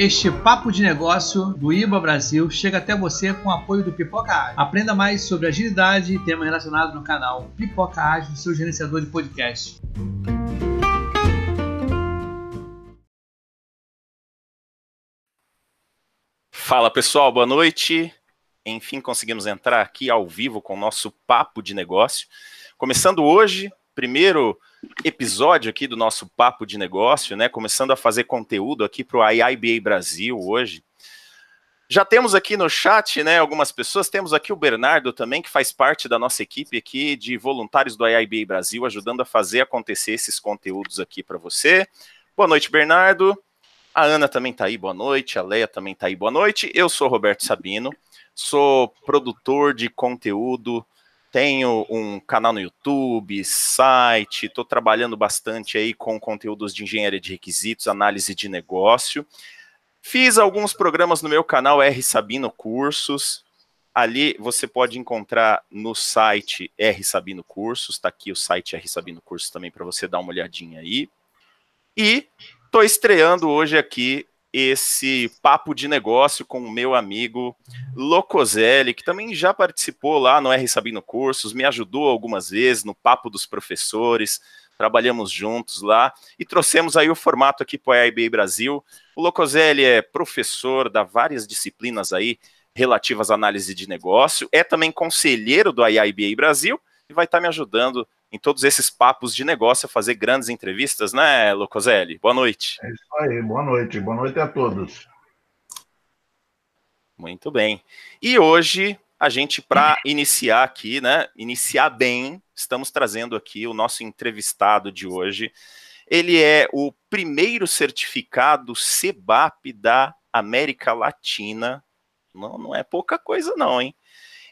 Este papo de negócio do IBA Brasil chega até você com o apoio do Pipoca Ágil. Aprenda mais sobre agilidade e temas relacionados no canal Pipoca Ágil, seu gerenciador de podcast. Fala pessoal, boa noite. Enfim, conseguimos entrar aqui ao vivo com o nosso papo de negócio. Começando hoje, primeiro episódio aqui do nosso papo de negócio, né? Começando a fazer conteúdo aqui para o IIBA Brasil hoje. Já temos aqui no chat, né, algumas pessoas. Temos aqui o Bernardo também, que faz parte da nossa equipe aqui de voluntários do IIBA Brasil, ajudando a fazer acontecer esses conteúdos aqui para você. Boa noite, Bernardo. A Ana também está aí, boa noite. A Leia também está aí, boa noite. Eu sou Roberto Sabino, sou produtor de conteúdo tenho um canal no YouTube, site, estou trabalhando bastante aí com conteúdos de engenharia de requisitos, análise de negócio. Fiz alguns programas no meu canal R Sabino Cursos. Ali você pode encontrar no site R Sabino Cursos, está aqui o site R Sabino Cursos também para você dar uma olhadinha aí. E estou estreando hoje aqui esse papo de negócio com o meu amigo Locoselli, que também já participou lá no R Sabino Cursos, me ajudou algumas vezes no papo dos professores, trabalhamos juntos lá e trouxemos aí o formato aqui para o IIBA Brasil. O Locoselli é professor da várias disciplinas aí relativas à análise de negócio, é também conselheiro do IIBA Brasil e vai estar me ajudando em todos esses papos de negócio a fazer grandes entrevistas, né, Locoselli? Boa noite. É isso aí, boa noite. Boa noite a todos. Muito bem. E hoje, a gente, para iniciar aqui, né, iniciar bem, estamos trazendo aqui o nosso entrevistado de hoje. Ele é o primeiro certificado CEBAP da América Latina. Não, não é pouca coisa, não, hein?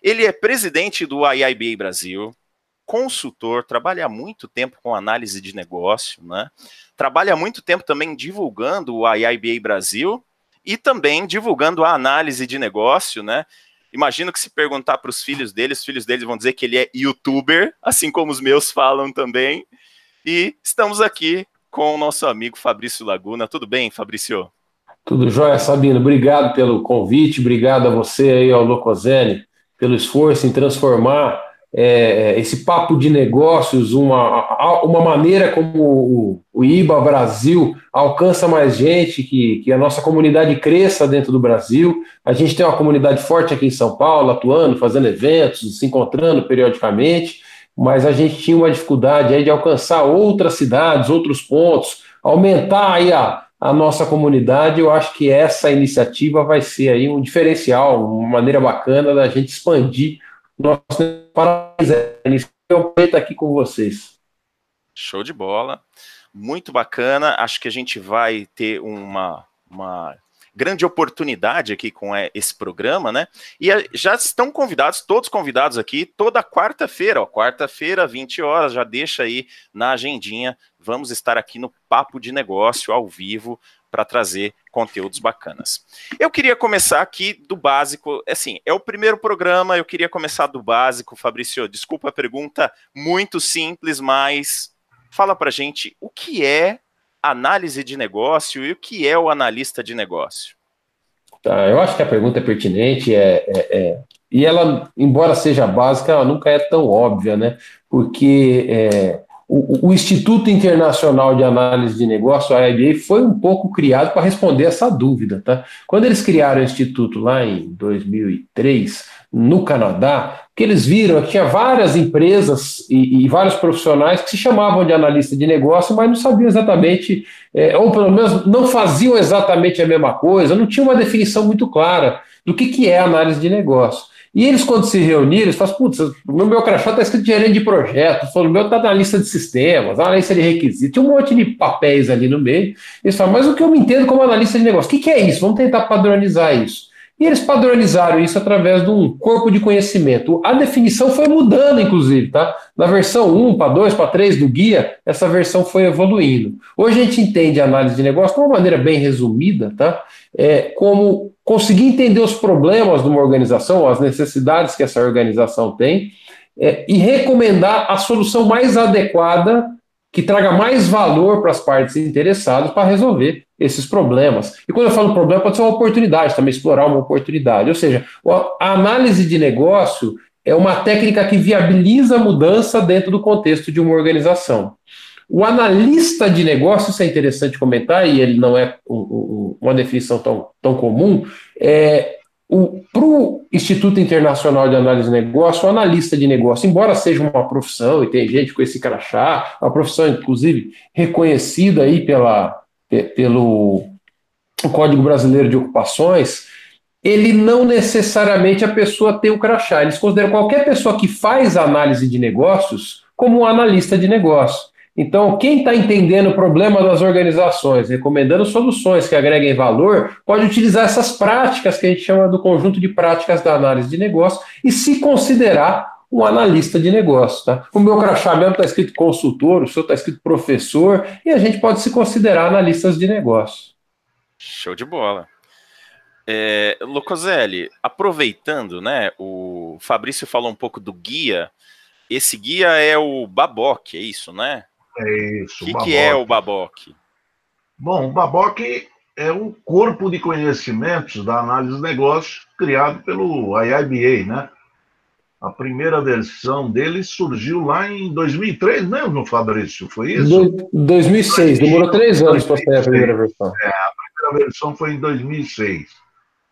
Ele é presidente do IIBA Brasil, consultor, trabalha muito tempo com análise de negócio, né? Trabalha muito tempo também divulgando o IIBA Brasil e também divulgando a análise de negócio, né? Imagino que se perguntar para os filhos dele, os filhos deles vão dizer que ele é youtuber, assim como os meus falam também. E estamos aqui com o nosso amigo Fabrício Laguna. Tudo bem, Fabrício? Tudo jóia, Sabino. Obrigado pelo convite, obrigado a você aí, ao Locoselli, pelo esforço em transformar é, esse papo de negócios, uma, uma maneira como o, o IBA Brasil alcança mais gente, que, que a nossa comunidade cresça dentro do Brasil. A gente tem uma comunidade forte aqui em São Paulo, atuando, fazendo eventos, se encontrando periodicamente, mas a gente tinha uma dificuldade aí de alcançar outras cidades, outros pontos, aumentar aí a, a nossa comunidade. Eu acho que essa iniciativa vai ser aí um diferencial, uma maneira bacana da gente expandir nosso parabéns, é um prazer estar aqui com vocês. Show de bola, muito bacana. Acho que a gente vai ter uma, uma grande oportunidade aqui com é, esse programa, né? E já estão convidados, todos convidados aqui, toda quarta-feira, ó, quarta-feira, 20 horas, já deixa aí na agendinha. Vamos estar aqui no Papo de Negócio ao vivo para trazer conteúdos bacanas. Eu queria começar aqui do básico, assim, é o primeiro programa, eu queria começar do básico, Fabrício, desculpa a pergunta, muito simples, mas fala para gente o que é análise de negócio e o que é o analista de negócio. Tá, eu acho que a pergunta é pertinente, é, é, é e ela, embora seja básica, ela nunca é tão óbvia, né? Porque é, o, o, Instituto Internacional de Análise de Negócio, a IBA, foi um pouco criado para responder essa dúvida. Tá? Quando eles criaram o Instituto lá em 2003, no Canadá, que eles viram que tinha várias empresas e, e, vários profissionais que se chamavam de analista de negócio, mas não sabiam exatamente, é, ou pelo menos não faziam exatamente a mesma coisa, não tinha uma definição muito clara do que, que é análise de negócio. E eles, quando se reuniram, eles falam, putz, no meu crachá está escrito gerente de projeto, no meu está na lista de sistemas, na lista de requisitos, tinha um monte de papéis ali no meio. Eles falam, mas o que eu me entendo como analista de negócio? O que, que é isso? Vamos tentar padronizar isso. E eles padronizaram isso através de um corpo de conhecimento. A definição foi mudando, inclusive, tá? Na versão 1, para 2, para 3 do guia, essa versão foi evoluindo. Hoje a gente entende a análise de negócio de uma maneira bem resumida, tá? É, como conseguir entender os problemas de uma organização, as necessidades que essa organização tem, é, e recomendar a solução mais adequada, que traga mais valor para as partes interessadas para resolver esses problemas. E quando eu falo problema, pode ser uma oportunidade, também explorar uma oportunidade. Ou seja, a análise de negócio é uma técnica que viabiliza a mudança dentro do contexto de uma organização. O analista de negócio, isso é interessante comentar, e ele não é um, um, uma definição tão, tão comum, é, para o Instituto Internacional de Análise de Negócio, o analista de negócio, embora seja uma profissão, e tem gente com esse crachá, uma profissão, inclusive, reconhecida aí pela, pelo Código Brasileiro de Ocupações, ele não necessariamente a pessoa tem o crachá. Eles consideram qualquer pessoa que faz análise de negócios como um analista de negócio. Então, quem está entendendo o problema das organizações, recomendando soluções que agreguem valor, pode utilizar essas práticas que a gente chama do conjunto de práticas da análise de negócio e se considerar um analista de negócio. Tá? O meu crachá mesmo está escrito consultor, o seu está escrito professor, e a gente pode se considerar analistas de negócio. Show de bola. É, Locoselli, aproveitando, né, o Fabrício falou um pouco do guia. Esse guia é o Baboc, é isso, né? É isso. O que, que, é o Baboc? Bom, o Baboc é um corpo de conhecimentos da análise de negócios criado pelo IIBA, né? A primeira versão dele surgiu lá em 2003 mesmo, né, Fabrício? Foi isso? Do, 2006, demorou três anos para sair a primeira versão. É, a primeira versão foi em 2006.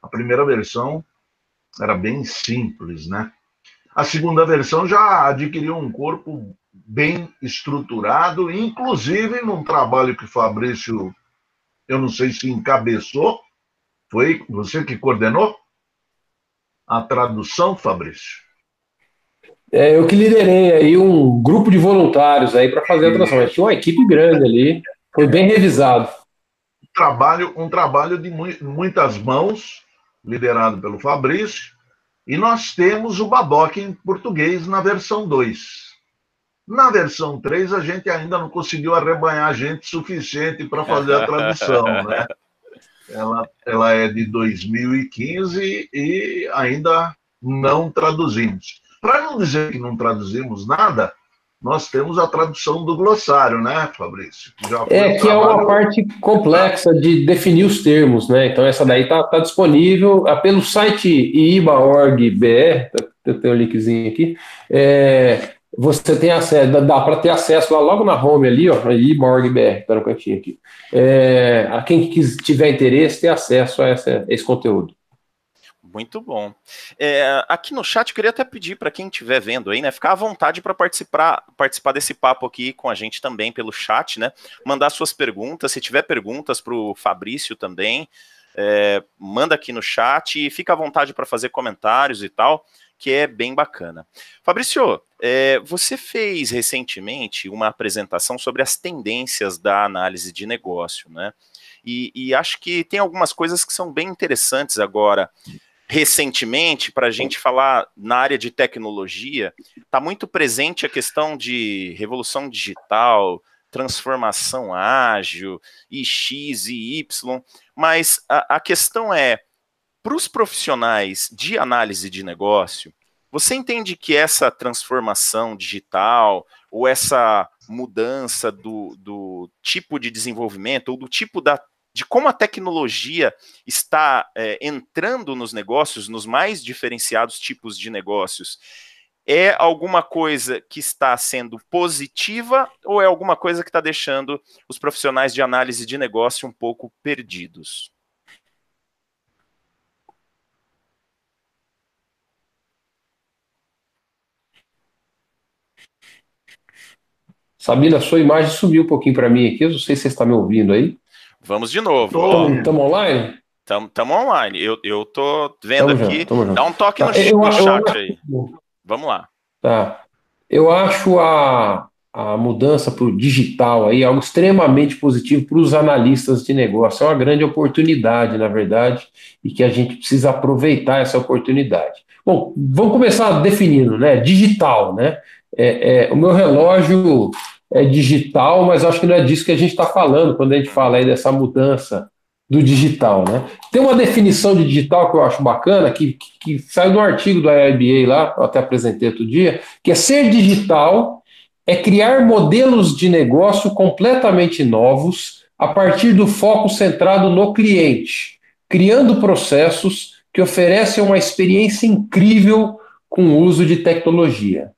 A primeira versão era bem simples, né? A segunda versão já adquiriu um corpo bem estruturado, inclusive num trabalho que Fabrício, eu não sei se encabeçou, foi você que coordenou a tradução, Fabrício? É, eu que liderei aí um grupo de voluntários aí para fazer a tradução. Tinha uma equipe grande ali, foi bem revisado. Um trabalho, um trabalho de muitas mãos, liderado pelo Fabrício, e nós temos o Baboque em português na versão 2. Na versão 3, a gente ainda não conseguiu arrebanhar gente suficiente para fazer a tradução, né? Ela, ela é de 2015 e ainda não traduzimos. Para não dizer que não traduzimos nada, nós temos a tradução do glossário, né, Fabrício? É, que é uma parte complexa de definir os termos, né? Então, essa daí está tá disponível ah, pelo site iba.org.br, eu tenho o um linkzinho aqui. É, você tem acesso, dá para ter acesso lá logo na home ali, ó, iba.org.br, está no cantinho aqui. É, a quem tiver interesse, ter acesso a essa, esse conteúdo. Muito bom. É, aqui no chat, eu queria até pedir para quem estiver vendo aí, né, ficar à vontade para participar, participar desse papo aqui com a gente também pelo chat, né? Mandar suas perguntas. Se tiver perguntas para o Fabrício também, é, manda aqui no chat e fica à vontade para fazer comentários e tal, que é bem bacana. Fabrício, é, você fez recentemente uma apresentação sobre as tendências da análise de negócio, né? E, e, acho que tem algumas coisas que são bem interessantes agora recentemente, para a gente falar na área de tecnologia, está muito presente a questão de revolução digital, transformação ágil, e X e Y, mas a, a questão é, para os profissionais de análise de negócio, você entende que essa transformação digital ou essa mudança do, do tipo de desenvolvimento ou do tipo da de como a tecnologia está é, entrando nos negócios, nos mais diferenciados tipos de negócios, é alguma coisa que está sendo positiva ou é alguma coisa que está deixando os profissionais de análise de negócio um pouco perdidos? Sabina, sua imagem sumiu um pouquinho para mim aqui. Eu não sei se você está me ouvindo aí. Vamos de novo. Estamos online? Estamos online. Eu, eu tô vendo tamo aqui. Junto, Dá um toque tá, no, eu, no chat eu, aí. Vamos lá. Tá. Eu acho a, a mudança para o digital aí algo extremamente positivo para os analistas de negócio. É uma grande oportunidade, na verdade, e que a gente precisa aproveitar essa oportunidade. Bom, vamos começar definindo, né? Digital, né? É, é, o meu relógio é digital, mas acho que não é disso que a gente está falando quando a gente fala aí dessa mudança do digital, né? Tem uma definição de digital que eu acho bacana, que, que, que saiu do artigo do IIBA lá, eu até apresentei outro dia, que é ser digital é criar modelos de negócio completamente novos, a partir do foco centrado no cliente, criando processos que oferecem uma experiência incrível com o uso de tecnologia.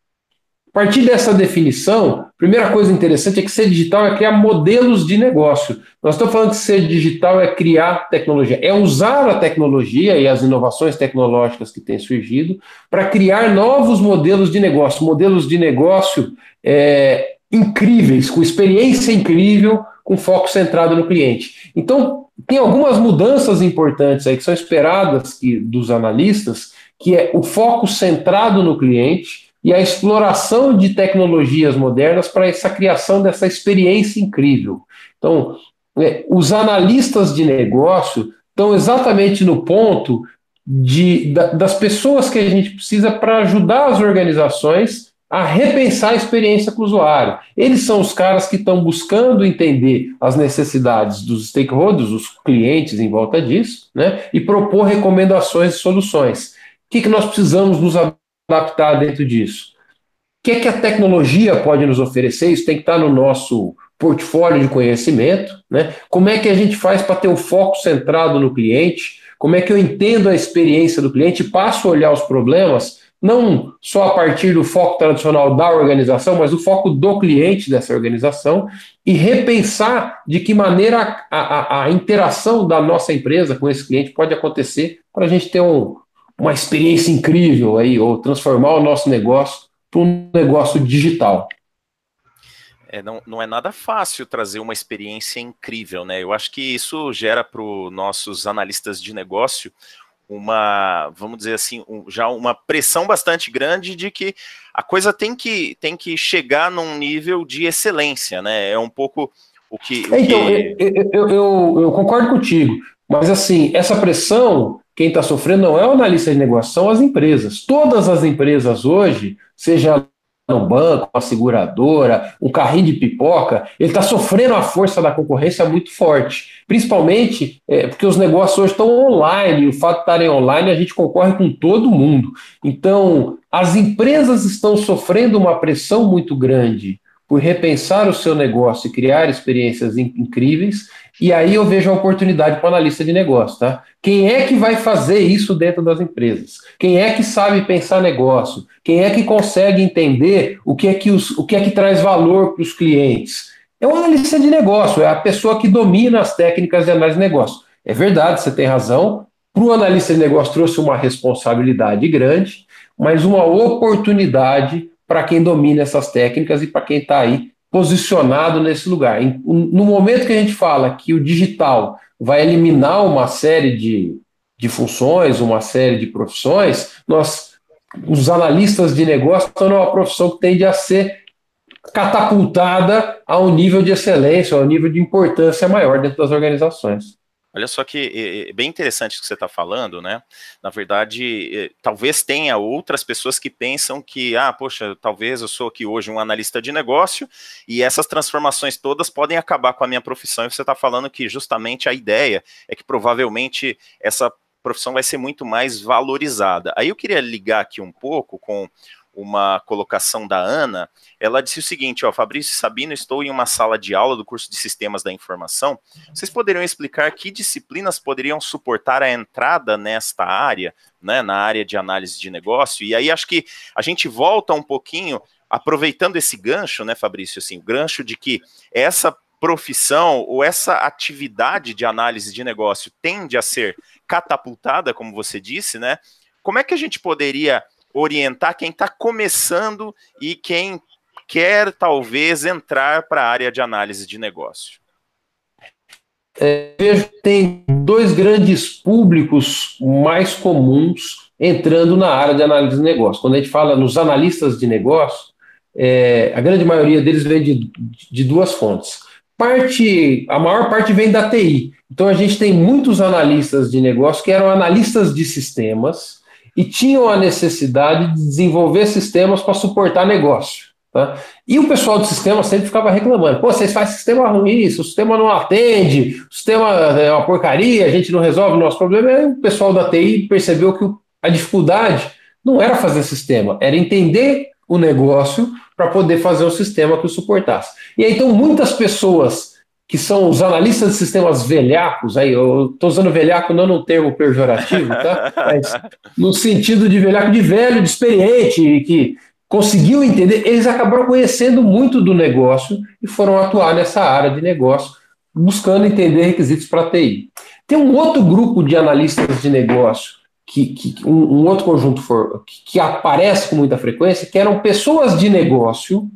A partir dessa definição, primeira coisa interessante é que ser digital é criar modelos de negócio. Nós estamos falando que ser digital é criar tecnologia, é usar a tecnologia e as inovações tecnológicas que têm surgido para criar novos modelos de negócio, modelos de negócio é, incríveis, com experiência incrível, com foco centrado no cliente. Então, tem algumas mudanças importantes aí que são esperadas que, dos analistas, que é o foco centrado no cliente e a exploração de tecnologias modernas para essa criação dessa experiência incrível. Então, é, os analistas de negócio estão exatamente no ponto de, da, das pessoas que a gente precisa para ajudar as organizações a repensar a experiência com o usuário. Eles são os caras que estão buscando entender as necessidades dos stakeholders, os clientes em volta disso, né, e propor recomendações e soluções. O que, que nós precisamos nos adaptar dentro disso. O que é que a tecnologia pode nos oferecer? Isso tem que estar no nosso portfólio de conhecimento, né? Como é que a gente faz para ter o foco centrado no cliente? Como é que eu entendo a experiência do cliente e passo a olhar os problemas não só a partir do foco tradicional da organização, mas o foco do cliente dessa organização e repensar de que maneira a, a, a interação da nossa empresa com esse cliente pode acontecer para a gente ter um, uma experiência incrível aí, ou transformar o nosso negócio para um negócio digital. É, não, não é nada fácil trazer uma experiência incrível, né? Eu acho que isso gera para os nossos analistas de negócio uma, vamos dizer assim, um, já uma pressão bastante grande de que a coisa tem que, tem que chegar num nível de excelência, né? É um pouco o que. O então, que... Eu, eu, eu, eu, concordo contigo, mas assim, essa pressão quem está sofrendo não é o analista de negócio, são as empresas. Todas as empresas hoje, seja um banco, uma seguradora, um carrinho de pipoca, ele está sofrendo a força da concorrência muito forte. Principalmente é, porque os negócios hoje estão online, e o fato de estarem online, a gente concorre com todo mundo. Então, as empresas estão sofrendo uma pressão muito grande por repensar o seu negócio e criar experiências incríveis. E aí eu vejo a oportunidade para o analista de negócio, tá? Quem é que vai fazer isso dentro das empresas? Quem é que sabe pensar negócio? Quem é que consegue entender o que é que, os, o que, é que traz valor para os clientes? É o analista de negócio, é a pessoa que domina as técnicas de análise de negócio. É verdade, você tem razão. Para o analista de negócio trouxe uma responsabilidade grande, mas uma oportunidade para quem domina essas técnicas e para quem está aí posicionado nesse lugar. No momento que a gente fala que o digital vai eliminar uma série de, de funções, uma série de profissões, nós, os analistas de negócio, estão numa profissão que tende a ser catapultada a um nível de excelência, a um nível de importância maior dentro das organizações. Olha só que é, bem interessante o que você está falando, né? Na verdade, talvez tenha outras pessoas que pensam que, ah, poxa, talvez eu sou aqui hoje um analista de negócio e essas transformações todas podem acabar com a minha profissão. E você está falando que justamente a ideia é que provavelmente essa profissão vai ser muito mais valorizada. Aí eu queria ligar aqui um pouco com uma colocação da Ana, ela disse o seguinte, ó, Fabrício e Sabino, estou em uma sala de aula do curso de Sistemas da Informação. Vocês poderiam explicar que disciplinas poderiam suportar a entrada nesta área, né, na área de análise de negócio? E aí acho que a gente volta um pouquinho, aproveitando esse gancho, né, Fabrício, assim, o gancho de que essa profissão ou essa atividade de análise de negócio tende a ser catapultada, como você disse, né? Como é que a gente poderia orientar quem está começando e quem quer talvez entrar para a área de análise de negócio? É, vejo que tem dois grandes públicos mais comuns entrando na área de análise de negócio. Quando a gente fala nos analistas de negócio, é, a grande maioria deles vem de, de duas fontes. Parte, a maior parte vem da TI. Então a gente tem muitos analistas de negócio que eram analistas de sistemas, e tinham a necessidade de desenvolver sistemas para suportar negócio. Tá? E o pessoal do sistema sempre ficava reclamando: pô, vocês fazem sistema ruim, o sistema não atende, o sistema é uma porcaria, a gente não resolve o nosso problema. E o pessoal da TI percebeu que a dificuldade não era fazer sistema, era entender o negócio para poder fazer um sistema que o suportasse. E aí, então, muitas pessoas que são os analistas de sistemas velhacos, aí eu estou usando velhaco não no termo pejorativo, tá? Mas no sentido de velhaco de velho, de experiente, que conseguiu entender, eles acabaram conhecendo muito do negócio e foram atuar nessa área de negócio, buscando entender requisitos para TI. Tem um outro grupo de analistas de negócio, que, que um, um, outro conjunto for, que, que aparece com muita frequência, que eram pessoas de negócio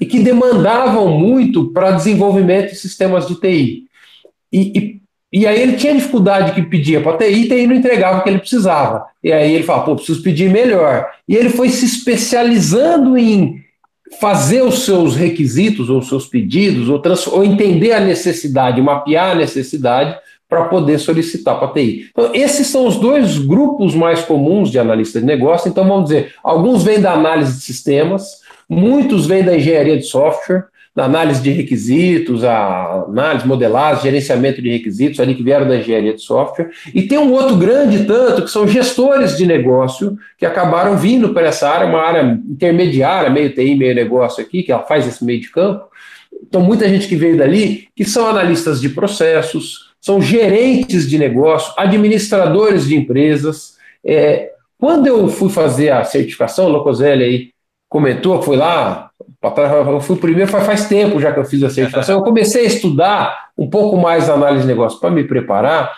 e que demandavam muito para desenvolvimento de sistemas de TI. E, e, e aí ele tinha dificuldade que pedia para a TI, e TI não entregava o que ele precisava. E aí ele fala, pô, preciso pedir melhor. E ele foi se especializando em fazer os seus requisitos ou seus pedidos, ou, ou entender a necessidade, mapear a necessidade para poder solicitar para a TI. Então, esses são os dois grupos mais comuns de analistas de negócio. Então, vamos dizer, alguns vêm da análise de sistemas, muitos vêm da engenharia de software, da análise de requisitos, a análise, modelagem, gerenciamento de requisitos, ali que vieram da engenharia de software. E tem um outro grande tanto, que são gestores de negócio, que acabaram vindo para essa área, uma área intermediária, meio TI, meio negócio aqui, que ela faz esse meio de campo. Então, muita gente que veio dali, que são analistas de processos, são gerentes de negócio, administradores de empresas. É, quando eu fui fazer a certificação, Locoselli aí comentou, foi lá, eu fui primeiro, faz, tempo já que eu fiz a certificação, eu comecei a estudar um pouco mais análise de negócio para me preparar.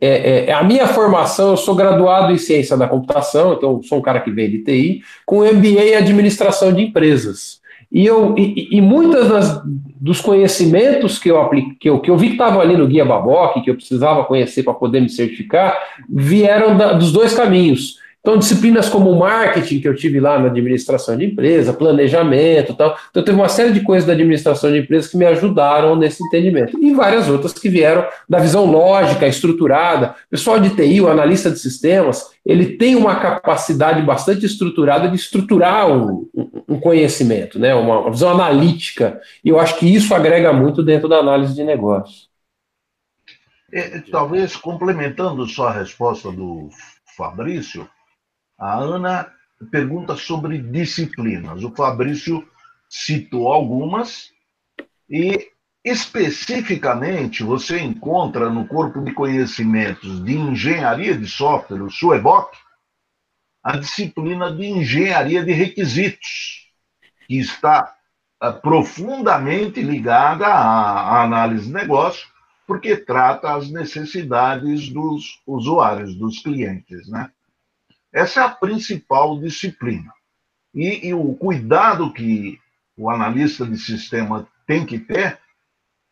É, é, é, a minha formação, eu sou graduado em ciência da computação, então sou um cara que vem de TI, com MBA em administração de empresas. E, eu, e, e muitas das, dos conhecimentos que eu, apliquei, que eu, que eu vi que estavam ali no Guia Baboc, que eu precisava conhecer para poder me certificar, vieram da, dos dois caminhos. Então, disciplinas como marketing, que eu tive lá na administração de empresa, planejamento tal. Então, teve uma série de coisas da administração de empresa que me ajudaram nesse entendimento. E várias outras que vieram da visão lógica, estruturada. O pessoal de TI, o analista de sistemas, ele tem uma capacidade bastante estruturada de estruturar um, um conhecimento, né? uma, visão analítica. E eu acho que isso agrega muito dentro da análise de negócios. É, talvez complementando só a resposta do Fabrício, a Ana pergunta sobre disciplinas. O Fabrício citou algumas e especificamente você encontra no corpo de conhecimentos de engenharia de software, o SUEBOC, a disciplina de engenharia de requisitos, que está uh, profundamente ligada à análise de negócio, porque trata as necessidades dos usuários, dos clientes, né? Essa é a principal disciplina. E, e o cuidado que o analista de sistema tem que ter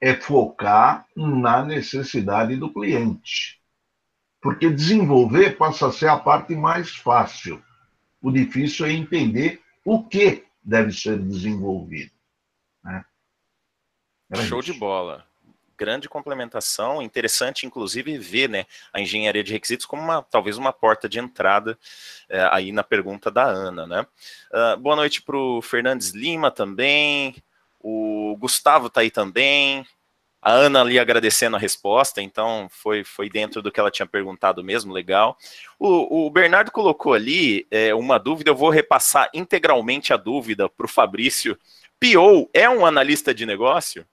é focar na necessidade do cliente. Porque desenvolver passa a ser a parte mais fácil. O difícil é entender o que deve ser desenvolvido. Né? Show isso. de bola grande complementação, interessante inclusive ver né, a engenharia de requisitos como uma, talvez uma porta de entrada é, aí na pergunta da Ana. Né? Uh, boa noite para o Fernandes Lima também, o Gustavo está aí também, a Ana ali agradecendo a resposta, então foi, foi dentro do que ela tinha perguntado mesmo, legal. O, o Bernardo colocou ali é, uma dúvida, eu vou repassar integralmente a dúvida para o Fabrício. PO é um analista de negócio?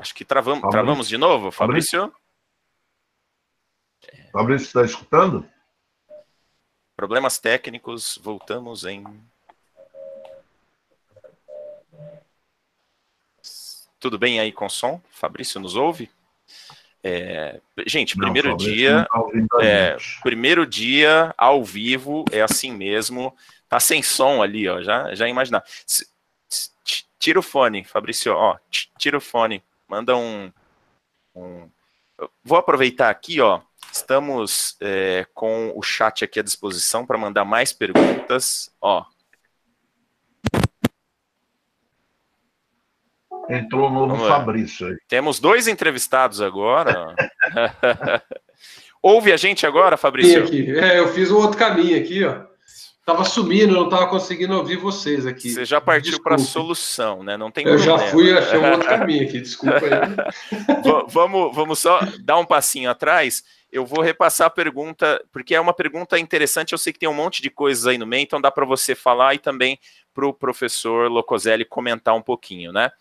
Acho que travamos, Fabrício. travamos de novo, Fabrício. Fabrício, está escutando? Problemas técnicos, voltamos em. Tudo bem aí com o som? Fabrício nos ouve? É, gente, não, primeiro dia, tá é, primeiro dia ao vivo é assim mesmo, tá sem som ali, ó, já, já imaginar. Tira o fone, Fabrício, ó, tira o fone. Manda um. um... Vou aproveitar aqui, ó. Estamos é, com o chat aqui à disposição para mandar mais perguntas. Ó. Entrou o novo Fabrício aí. Temos dois entrevistados agora. Ouve a gente agora, Fabrício? Aqui. É, eu fiz um outro caminho aqui, ó. Tava sumindo, eu não tava conseguindo ouvir vocês aqui. Você já partiu para a solução, né? Não tem Eu problema. já fui, achei um outro caminho aqui, desculpa aí. vamos, vamos só dar um passinho atrás. eu vou repassar a pergunta, porque é uma pergunta interessante. Eu sei que tem um monte de coisas aí no meio, então dá para você falar e também para o professor Locoselli comentar um pouquinho, né?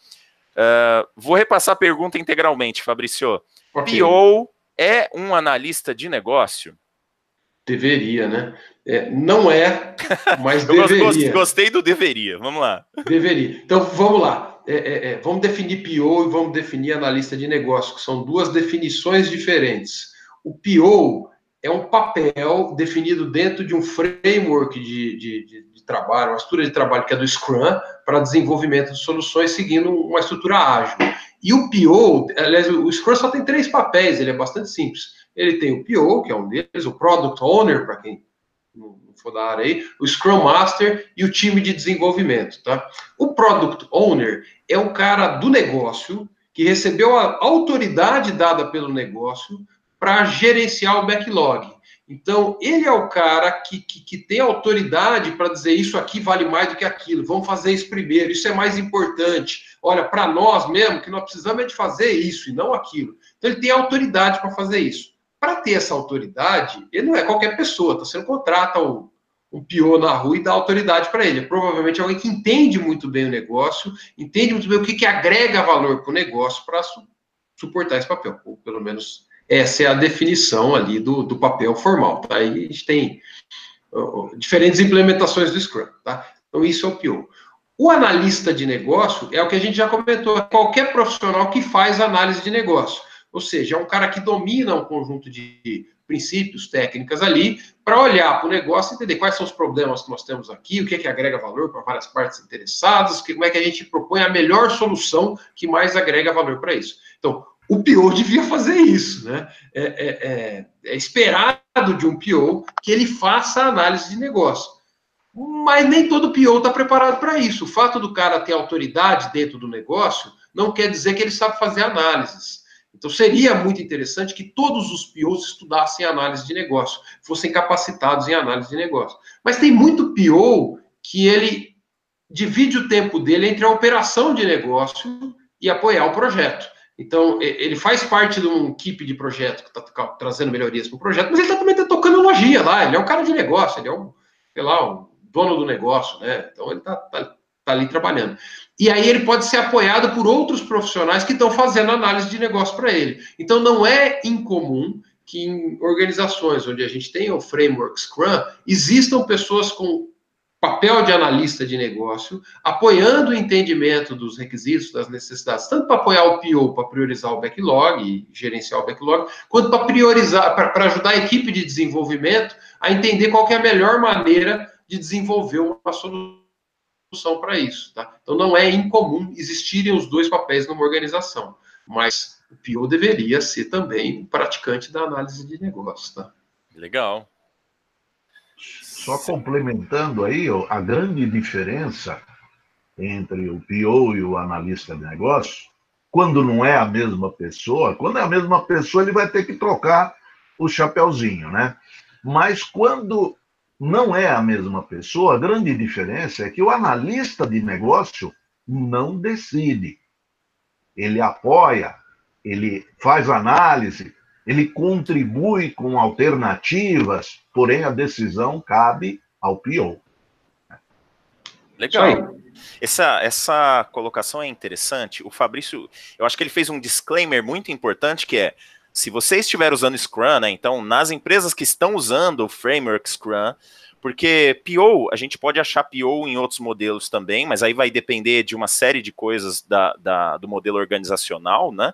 Uh, vou repassar a pergunta integralmente, Fabrício. Okay. PO é um analista de negócio? Deveria, né? É, não é, mas deveria. Gostei do deveria. Vamos lá. Deveria. Então, vamos lá. É, é, é vamos definir PO e vamos definir analista de negócio, que são duas definições diferentes. O PO é um papel definido dentro de um framework de, de, de, de trabalho, uma estrutura de trabalho que é do Scrum, para desenvolvimento de soluções seguindo uma estrutura ágil. E o PO, aliás, o Scrum só tem três papéis, ele é bastante simples. Ele tem o PO, que é um deles, o Product Owner, para quem não for da área aí, o Scrum Master e o time de desenvolvimento, tá? O Product Owner é um cara do negócio que recebeu a autoridade dada pelo negócio para gerenciar o backlog. Então, ele é o cara que, que, que tem autoridade para dizer isso aqui vale mais do que aquilo, vamos fazer isso primeiro, isso é mais importante. Olha, para nós mesmo, que nós precisamos é de fazer isso e não aquilo. Então, ele tem autoridade para fazer isso. Para ter essa autoridade, ele não é qualquer pessoa, tá? você não contrata um, um pior na rua e dá autoridade para ele. Provavelmente é alguém que entende muito bem o negócio, entende muito bem o que, que agrega valor para o negócio para su suportar esse papel, ou pelo menos essa é a definição ali do, do papel formal, tá? Aí a gente tem uh, diferentes implementações do Scrum, tá? Então, isso é o pior. O analista de negócio é o que a gente já comentou, qualquer profissional que faz análise de negócio. Ou seja, é um cara que domina um conjunto de princípios, técnicas ali, para olhar para o negócio e entender quais são os problemas que nós temos aqui, o que é que agrega valor para várias partes interessadas, como é que a gente propõe a melhor solução que mais agrega valor para isso. Então, o PO devia fazer isso, né? É, é, é, é, esperado de um PO que ele faça a análise de negócio. Mas nem todo PO está preparado para isso. O fato do cara ter autoridade dentro do negócio não quer dizer que ele sabe fazer análises. Então seria muito interessante que todos os POs estudassem análise de negócio, fossem capacitados em análise de negócio. Mas tem muito PO que ele divide o tempo dele entre a operação de negócio e apoiar o projeto. Então, ele faz parte de um equipe de projeto que está trazendo melhorias para o projeto, mas ele está também tá tocando logia lá, ele é um cara de negócio, ele é um, sei lá, um dono do negócio, né? Então, ele está tá, tá ali trabalhando. E aí ele pode ser apoiado por outros profissionais que estão fazendo análise de negócio para ele. Então, não é incomum que em organizações onde a gente tem o framework Scrum, existam pessoas com papel de analista de negócio, apoiando o entendimento dos requisitos, das necessidades, tanto para apoiar o PO, para priorizar o backlog e gerenciar o backlog, quanto para priorizar, para ajudar a equipe de desenvolvimento a entender qual é a melhor maneira de desenvolver uma solução para isso. Tá? Então não é incomum existirem os dois papéis numa organização, mas o PO deveria ser também um praticante da análise de negócio. Tá? Legal. Só complementando aí, a grande diferença entre o PO e o analista de negócio, quando não é a mesma pessoa, quando é a mesma pessoa, ele vai ter que trocar o chapeuzinho, né? Mas quando não é a mesma pessoa, a grande diferença é que o analista de negócio não decide. Ele apoia, ele faz análise, ele contribui com alternativas, porém a decisão cabe ao PO. Legal. Essa, essa colocação é interessante. O Fabrício, eu acho que ele fez um disclaimer muito importante que é se você estiver usando Scrum, né, então nas empresas que estão usando o framework Scrum, porque PO, a gente pode achar PO em outros modelos também, mas aí vai depender de uma série de coisas da, da, do modelo organizacional, né?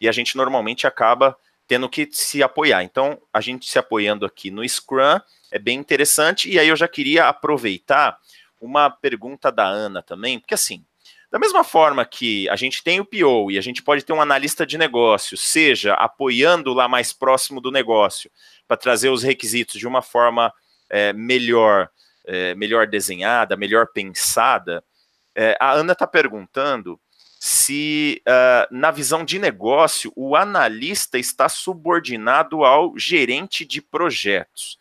E a gente normalmente acaba tendo que se apoiar. Então, a gente se apoiando aqui no Scrum é bem interessante. E aí eu já queria aproveitar uma pergunta da Ana também, porque assim, da mesma forma que a gente tem o PO e a gente pode ter um analista de negócio, seja apoiando lá mais próximo do negócio, para trazer os requisitos de uma forma é, melhor, é, melhor desenhada, melhor pensada, é, a Ana está perguntando se, uh, na visão de negócio, o analista está subordinado ao gerente de projetos.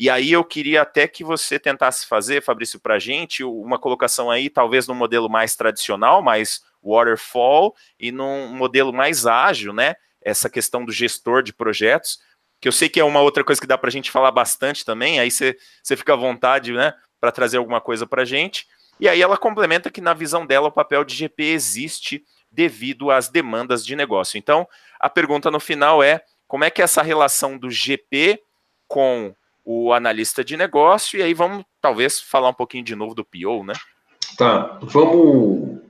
E aí eu queria até que você tentasse fazer, Fabrício, para a gente, uma colocação aí, talvez no modelo mais tradicional, mais waterfall, e num modelo mais ágil, né? Essa questão do gestor de projetos. que eu sei que é uma outra coisa que dá para a gente falar bastante também, aí você fica à vontade, né, para trazer alguma coisa para a gente. E aí ela complementa que, na visão dela, o papel de GP existe devido às demandas de negócio. Então, a pergunta no final é: como é que essa relação do GP com o analista de negócio? E aí vamos, talvez, falar um pouquinho de novo do PO, né? Tá, vamos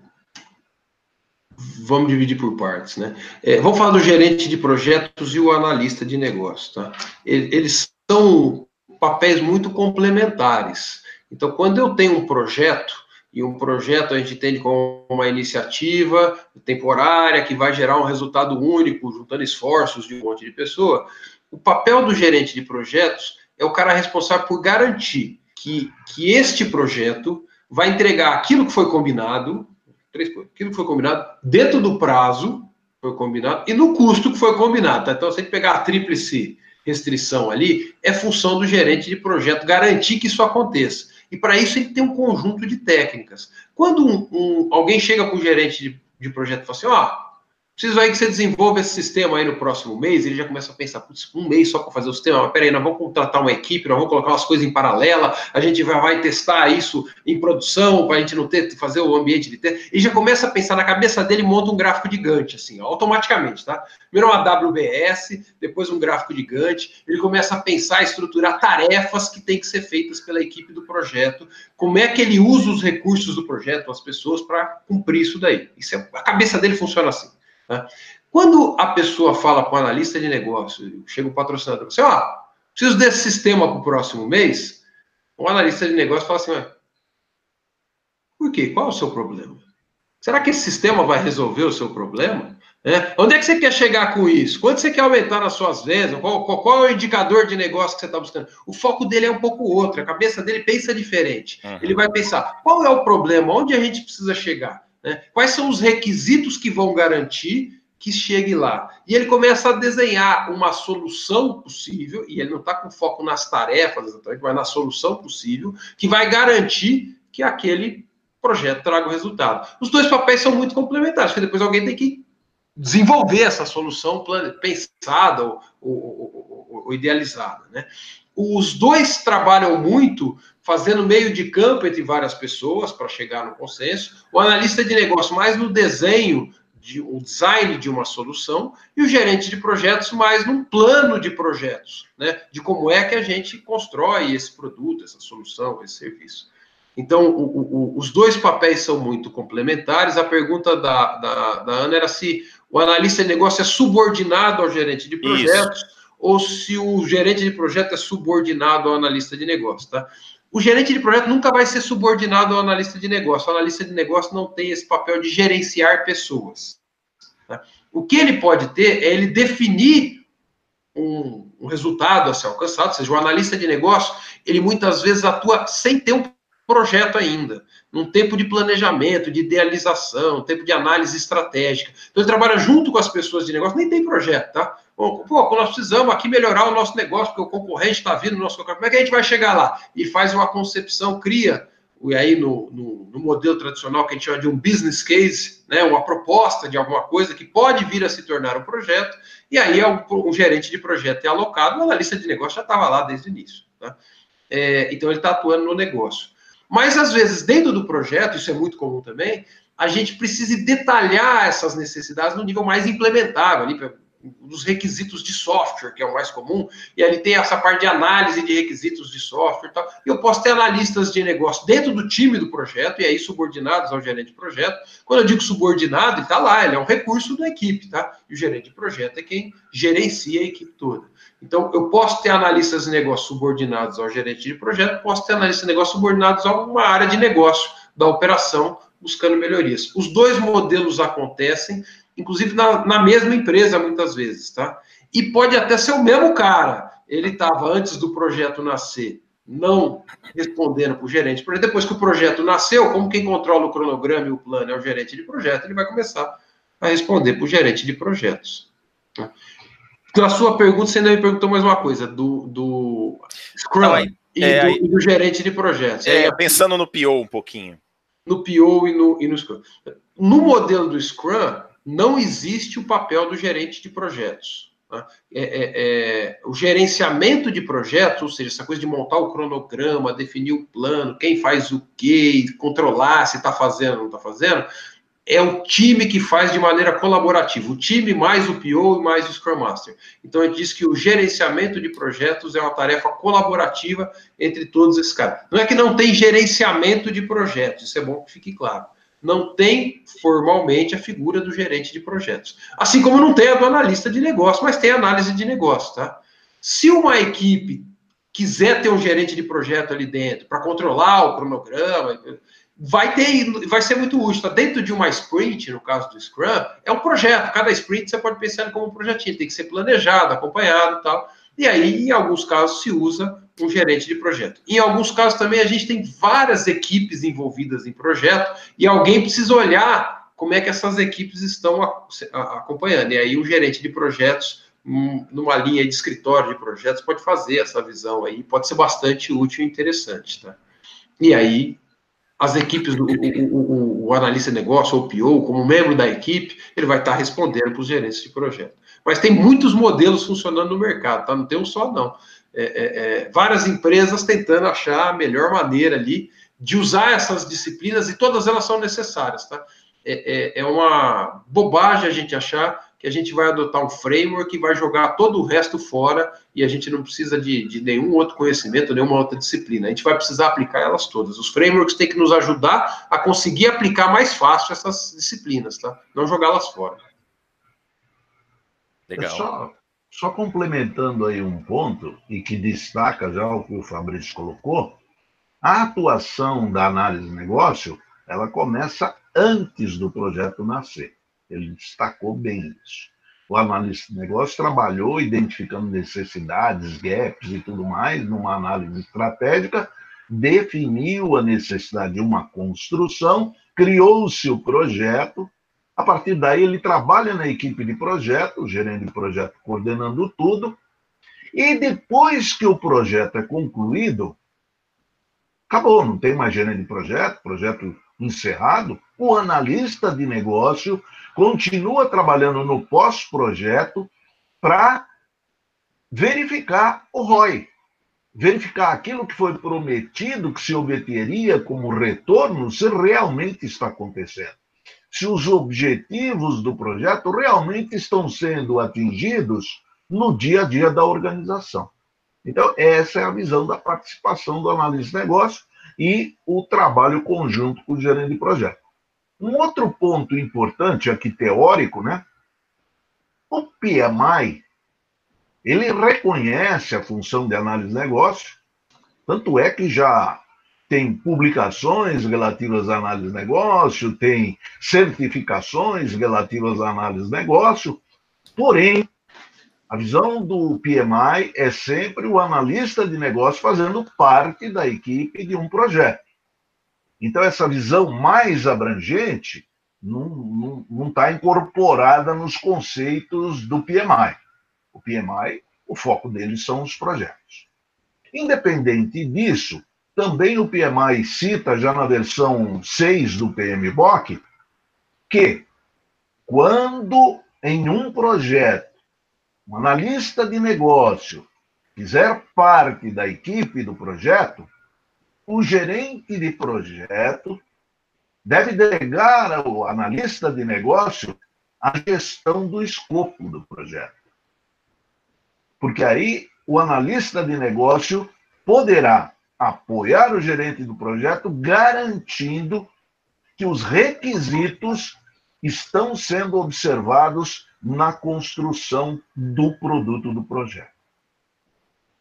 vamos dividir por partes, né? É, vamos falar do gerente de projetos e o analista de negócio, tá? Eles são papéis muito complementares. Então, quando eu tenho um projeto, e um projeto a gente entende como uma iniciativa temporária que vai gerar um resultado único, juntando esforços de um monte de pessoa, o papel do gerente de projetos é o cara responsável por garantir que, que este projeto vai entregar aquilo que foi combinado. Aquilo que foi combinado dentro do prazo foi combinado e no custo que foi combinado. Tá? Então, se a gente pegar a tríplice restrição ali, é função do gerente de projeto garantir que isso aconteça. E para isso ele tem um conjunto de técnicas. Quando um, um, alguém chega para o gerente de, de projeto e fala assim, ó, oh, Preciso aí que você desenvolva esse sistema aí no próximo mês. Ele já começa a pensar, putz, um mês só para fazer o sistema. Mas peraí, nós vamos contratar uma equipe, nós vamos colocar umas coisas em paralela, a gente vai, vai testar isso em produção para a gente não ter fazer o ambiente de ter. E já começa a pensar na cabeça dele, monta um gráfico de Gantt, assim, automaticamente, tá? Primeiro uma WBS, depois um gráfico de Gantt. Ele começa a pensar, estruturar tarefas que têm que ser feitas pela equipe do projeto. Como é que ele usa os recursos do projeto, as pessoas, para cumprir isso daí. Isso é, a cabeça dele funciona assim. Né? Quando a pessoa fala com o analista de negócio, chega o patrocinador, você, ó, preciso desse sistema para o próximo mês, o analista de negócio fala assim, por quê? Qual é o seu problema? Será que esse sistema vai resolver o seu problema? É. Onde é que você quer chegar com isso? Quanto você quer aumentar nas suas vendas? Qual, qual, qual, é o indicador de negócio que você está buscando? O foco dele é um pouco outro, a cabeça dele pensa diferente. Uhum. Ele vai pensar: qual é o problema? Onde a gente precisa chegar? Né? Quais são os requisitos que vão garantir que chegue lá? E ele começa a desenhar uma solução possível, e ele não está com foco nas tarefas exatamente, mas na solução possível, que vai garantir que aquele projeto traga o resultado. Os dois papéis são muito complementares, porque depois alguém tem que desenvolver essa solução pensada ou, ou, ou, ou idealizada. Né? Os dois trabalham muito fazendo meio de campo entre várias pessoas para chegar no consenso, o analista de negócio mais no desenho, de, o design de uma solução, e o gerente de projetos mais num plano de projetos, né? De como é que a gente constrói esse produto, essa solução, esse serviço. Então, o, o, os dois papéis são muito complementares. A pergunta da, da, da, Ana era se o analista de negócio é subordinado ao gerente de projetos Isso. ou se o gerente de projeto é subordinado ao analista de negócio, tá? O gerente de projeto nunca vai ser subordinado ao analista de negócio. O analista de negócio não tem esse papel de gerenciar pessoas. Tá? O que ele pode ter é ele definir um, um, resultado a ser alcançado, ou seja, o analista de negócio, ele muitas vezes atua sem ter um projeto ainda, num tempo de planejamento, de idealização, tempo de análise estratégica. Então, ele trabalha junto com as pessoas de negócio, nem tem projeto, tá? Pô, nós precisamos aqui melhorar o nosso negócio, porque o concorrente está vindo no nosso Como é que a gente vai chegar lá? E faz uma concepção, cria, e aí no, no, no, modelo tradicional que a gente chama de um business case, né, uma proposta de alguma coisa que pode vir a se tornar um projeto, e aí o, o gerente de projeto é alocado, o analista de negócio já estava lá desde o início. Tá? É, então ele está atuando no negócio. Mas às vezes, dentro do projeto, isso é muito comum também, a gente precisa detalhar essas necessidades no nível mais implementável, ali, dos requisitos de software, que é o mais comum, e ali tem essa parte de análise de requisitos de software e tal. E eu posso ter analistas de negócio dentro do time do projeto, e aí subordinados ao gerente de projeto. Quando eu digo subordinado, ele está lá, ele é um recurso da equipe, tá? E o gerente de projeto é quem gerencia a equipe toda. Então, eu posso ter analistas de negócio subordinados ao gerente de projeto, posso ter analistas de negócio subordinados a uma área de negócio da operação, buscando melhorias. Os dois modelos acontecem, inclusive na, na mesma empresa, muitas vezes, tá? E pode até ser o mesmo cara. Ele estava antes do projeto nascer, não respondendo para o gerente. Porque depois que o projeto nasceu, como quem controla o cronograma e o plano é o gerente de projeto, ele vai começar a responder para o gerente de projetos. Tá? Na sua pergunta, você ainda me perguntou mais uma coisa, do, do Scrum não, e, é, do, aí, do, gerente de projetos. É, é, pensando no PO um pouquinho. No PO e no, e no Scrum. No modelo do Scrum, não existe o papel do gerente de projetos. Né? É, é, o gerenciamento de projetos, ou seja, essa coisa de montar o cronograma, definir o plano, quem faz o quê, controlar se está fazendo ou não está fazendo, é o time que faz de maneira colaborativa. O time mais o PO e mais o Scrum Master. Então, ele diz que o gerenciamento de projetos é uma tarefa colaborativa entre todos esses caras. Não é que não tem gerenciamento de projetos, isso é bom que fique claro não tem formalmente a figura do gerente de projetos. Assim como não tem a do analista de negócio, mas tem análise de negócio, tá? Se uma equipe quiser ter um gerente de projeto ali dentro para controlar o cronograma, vai ter, vai ser muito útil. Tá? Dentro de uma sprint, no caso do Scrum, é um projeto. Cada sprint você pode pensar como um projetinho, tem que ser planejado, acompanhado e tal. E aí, em alguns casos, se usa um gerente de projeto. Em alguns casos também a gente tem várias equipes envolvidas em projeto e alguém precisa olhar como é que essas equipes estão acompanhando. E aí o gerente de projetos, hum, numa linha de escritório de projetos, pode fazer essa visão aí, pode ser bastante útil e interessante, tá? E aí as equipes, o, o, o, analista de negócio, ou PO, como membro da equipe, ele vai estar respondendo para os gerentes de projeto. Mas tem muitos modelos funcionando no mercado, tá? Não tem um só, não. É, é, é, várias empresas tentando achar a melhor maneira ali de usar essas disciplinas e todas elas são necessárias, tá? É, é, é, uma bobagem a gente achar que a gente vai adotar um framework que vai jogar todo o resto fora e a gente não precisa de, de nenhum outro conhecimento, nenhuma outra disciplina. A gente vai precisar aplicar elas todas. Os frameworks têm que nos ajudar a conseguir aplicar mais fácil essas disciplinas, tá? Não jogá-las fora. Legal. É só, só complementando aí um ponto, e que destaca já o que o Fabrício colocou, a atuação da análise de negócio, ela começa antes do projeto nascer. Ele destacou bem isso. O analista de negócio trabalhou identificando necessidades, gaps e tudo mais, numa análise estratégica, definiu a necessidade de uma construção, criou-se o projeto, a partir daí, ele trabalha na equipe de projeto, gerente de projeto coordenando tudo, e depois que o projeto é concluído, acabou, não tem mais gerente de projeto, projeto encerrado, o analista de negócio continua trabalhando no pós-projeto para verificar o ROI, verificar aquilo que foi prometido que se obteria como retorno, se realmente está acontecendo se os objetivos do projeto realmente estão sendo atingidos no dia a dia da organização. Então, essa é a visão da participação do analista de negócio e o trabalho conjunto com o gerente de projeto. Um outro ponto importante aqui teórico, né? O PMI, ele reconhece a função de análise de negócio, tanto é que já tem publicações relativas à análise de negócio, tem certificações relativas à análise de negócio, porém, a visão do PMI é sempre o analista de negócio fazendo parte da equipe de um projeto. Então, essa visão mais abrangente não está incorporada nos conceitos do PMI. O PMI, o foco dele são os projetos. Independente disso, também o PMI cita, já na versão 6 do PMBOK, que quando em um projeto um analista de negócio fizer parte da equipe do projeto, o gerente de projeto deve delegar ao analista de negócio a gestão do escopo do projeto. Porque aí o analista de negócio poderá apoiar o gerente do projeto, garantindo que os requisitos estão sendo observados na construção do produto do projeto.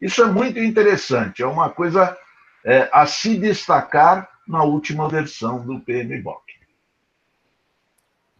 Isso é muito interessante, é uma coisa é, a se destacar na última versão do PMBOK.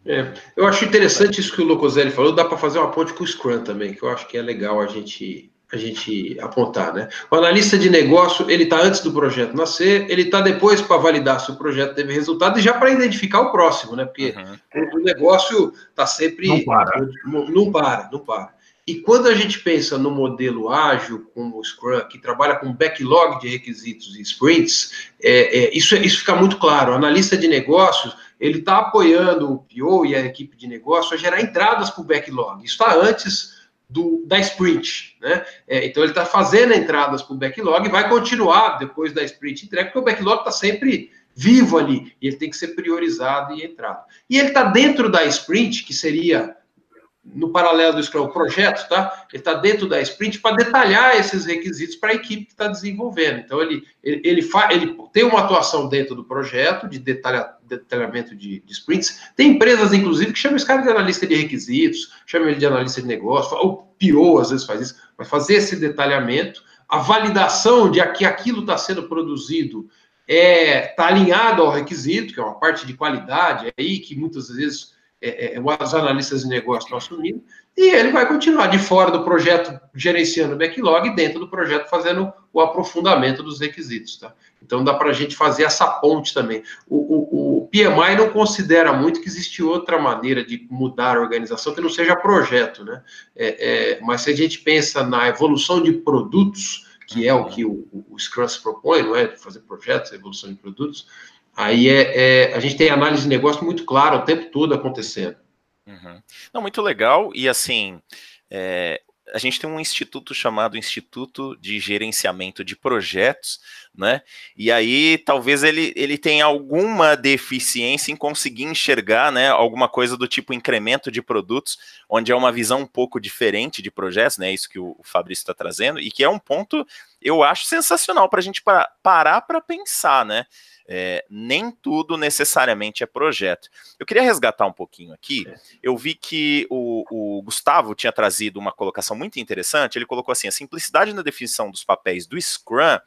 É, eu acho interessante isso que o Locoselli falou, dá para fazer uma ponte com o Scrum também, que eu acho que é legal a gente a gente apontar, né? O analista de negócio, ele está antes do projeto nascer, ele está depois para validar se o projeto teve resultado e já para identificar o próximo, né? Porque uhum. o negócio está sempre... Não para. Não, não para, não para. E quando a gente pensa no modelo ágil, como o Scrum, que trabalha com backlog de requisitos e sprints, é, é, isso, isso fica muito claro. O analista de negócios, ele está apoiando o PO e a equipe de negócio a gerar entradas para o backlog. Isso está antes do, da sprint. Né? É, então ele está fazendo entradas para o backlog e vai continuar depois da sprint entrega, porque o backlog está sempre vivo ali, e ele tem que ser priorizado e entrado. E ele está dentro da sprint, que seria no paralelo do Scrum projeto, tá? Ele está dentro da sprint para detalhar esses requisitos para a equipe que está desenvolvendo. Então, ele, ele, ele, fa, ele tem uma atuação dentro do projeto de detalha, detalhamento de, de, sprints. Tem empresas, inclusive, que chamam esse cara de analista de requisitos, chamam ele de analista de negócio, ou PO às vezes faz isso, mas fazer esse detalhamento, a validação de que aquilo está sendo produzido está é, tá alinhado ao requisito, que é uma parte de qualidade aí, que muitas vezes é, é, os analistas de negócio estão assumindo, e ele vai continuar de fora do projeto gerenciando o backlog dentro do projeto fazendo o aprofundamento dos requisitos. Tá? Então dá para a gente fazer essa ponte também. O, o, o, PMI não considera muito que existe outra maneira de mudar a organização que não seja projeto, né? É, é, mas se a gente pensa na evolução de produtos, que é o que o, o Scrum se propõe, não é? Fazer projetos, evolução de produtos, Aí é, é, a gente tem análise de negócio muito clara o tempo todo acontecendo. Uhum. Não, muito legal. E assim, é, a gente tem um instituto chamado Instituto de Gerenciamento de Projetos, né? E aí talvez ele, ele tenha alguma deficiência em conseguir enxergar, né? Alguma coisa do tipo incremento de produtos, onde é uma visão um pouco diferente de projetos, né? Isso que o, o Fabrício está trazendo, e que é um ponto, eu acho, sensacional para a gente parar para pensar, né? É, nem tudo necessariamente é projeto. Eu queria resgatar um pouquinho aqui. Eu vi que o, o, Gustavo tinha trazido uma colocação muito interessante. Ele colocou assim: a simplicidade na definição dos papéis do Scrum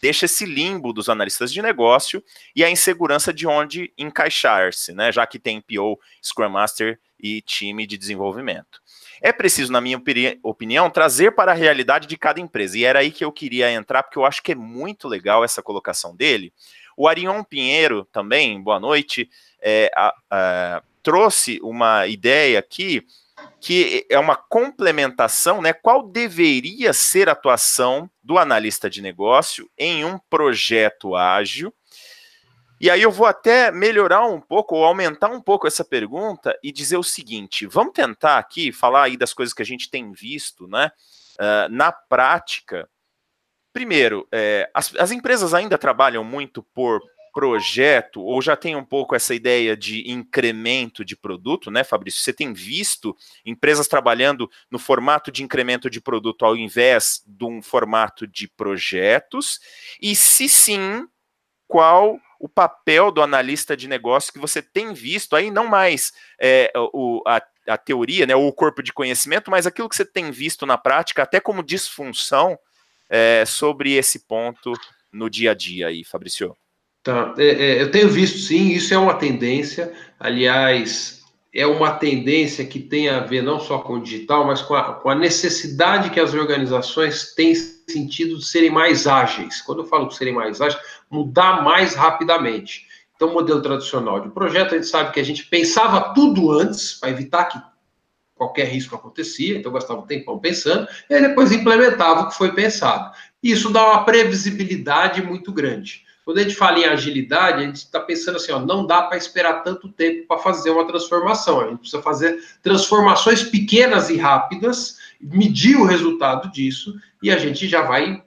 deixa esse limbo dos analistas de negócio e a insegurança de onde encaixar-se, né? Já que tem PO, Scrum Master e time de desenvolvimento. É preciso, na minha opinião, trazer para a realidade de cada empresa. E era aí que eu queria entrar, porque eu acho que é muito legal essa colocação dele o Arion Pinheiro também, boa noite, é, a, a, trouxe uma ideia aqui que é uma complementação, né? Qual deveria ser a atuação do analista de negócio em um projeto ágil? E aí eu vou até melhorar um pouco ou aumentar um pouco essa pergunta e dizer o seguinte: vamos tentar aqui falar aí das coisas que a gente tem visto, né? Uh, na prática, Primeiro, é, as, as empresas ainda trabalham muito por projeto, ou já tem um pouco essa ideia de incremento de produto, né, Fabrício? Você tem visto empresas trabalhando no formato de incremento de produto ao invés de um formato de projetos? E se sim, qual o papel do analista de negócio que você tem visto aí, não mais é, o, a, a teoria, né, ou o corpo de conhecimento, mas aquilo que você tem visto na prática, até como disfunção é, sobre esse ponto no dia a dia aí, Fabrício? Tá, é, é, eu tenho visto sim, isso é uma tendência, aliás, é uma tendência que tem a ver não só com o digital, mas com a, com a necessidade que as organizações têm sentido de serem mais ágeis. Quando eu falo de serem mais ágeis, mudar mais rapidamente. Então, o modelo tradicional de projeto, a gente sabe que a gente pensava tudo antes, para evitar que qualquer risco acontecia, então gastava um tempão pensando, e depois implementava o que foi pensado. Isso dá uma previsibilidade muito grande. Quando a gente fala em agilidade, a gente está pensando assim, ó, não dá para esperar tanto tempo para fazer uma transformação. A gente precisa fazer transformações pequenas e rápidas, medir o resultado disso e a gente já vai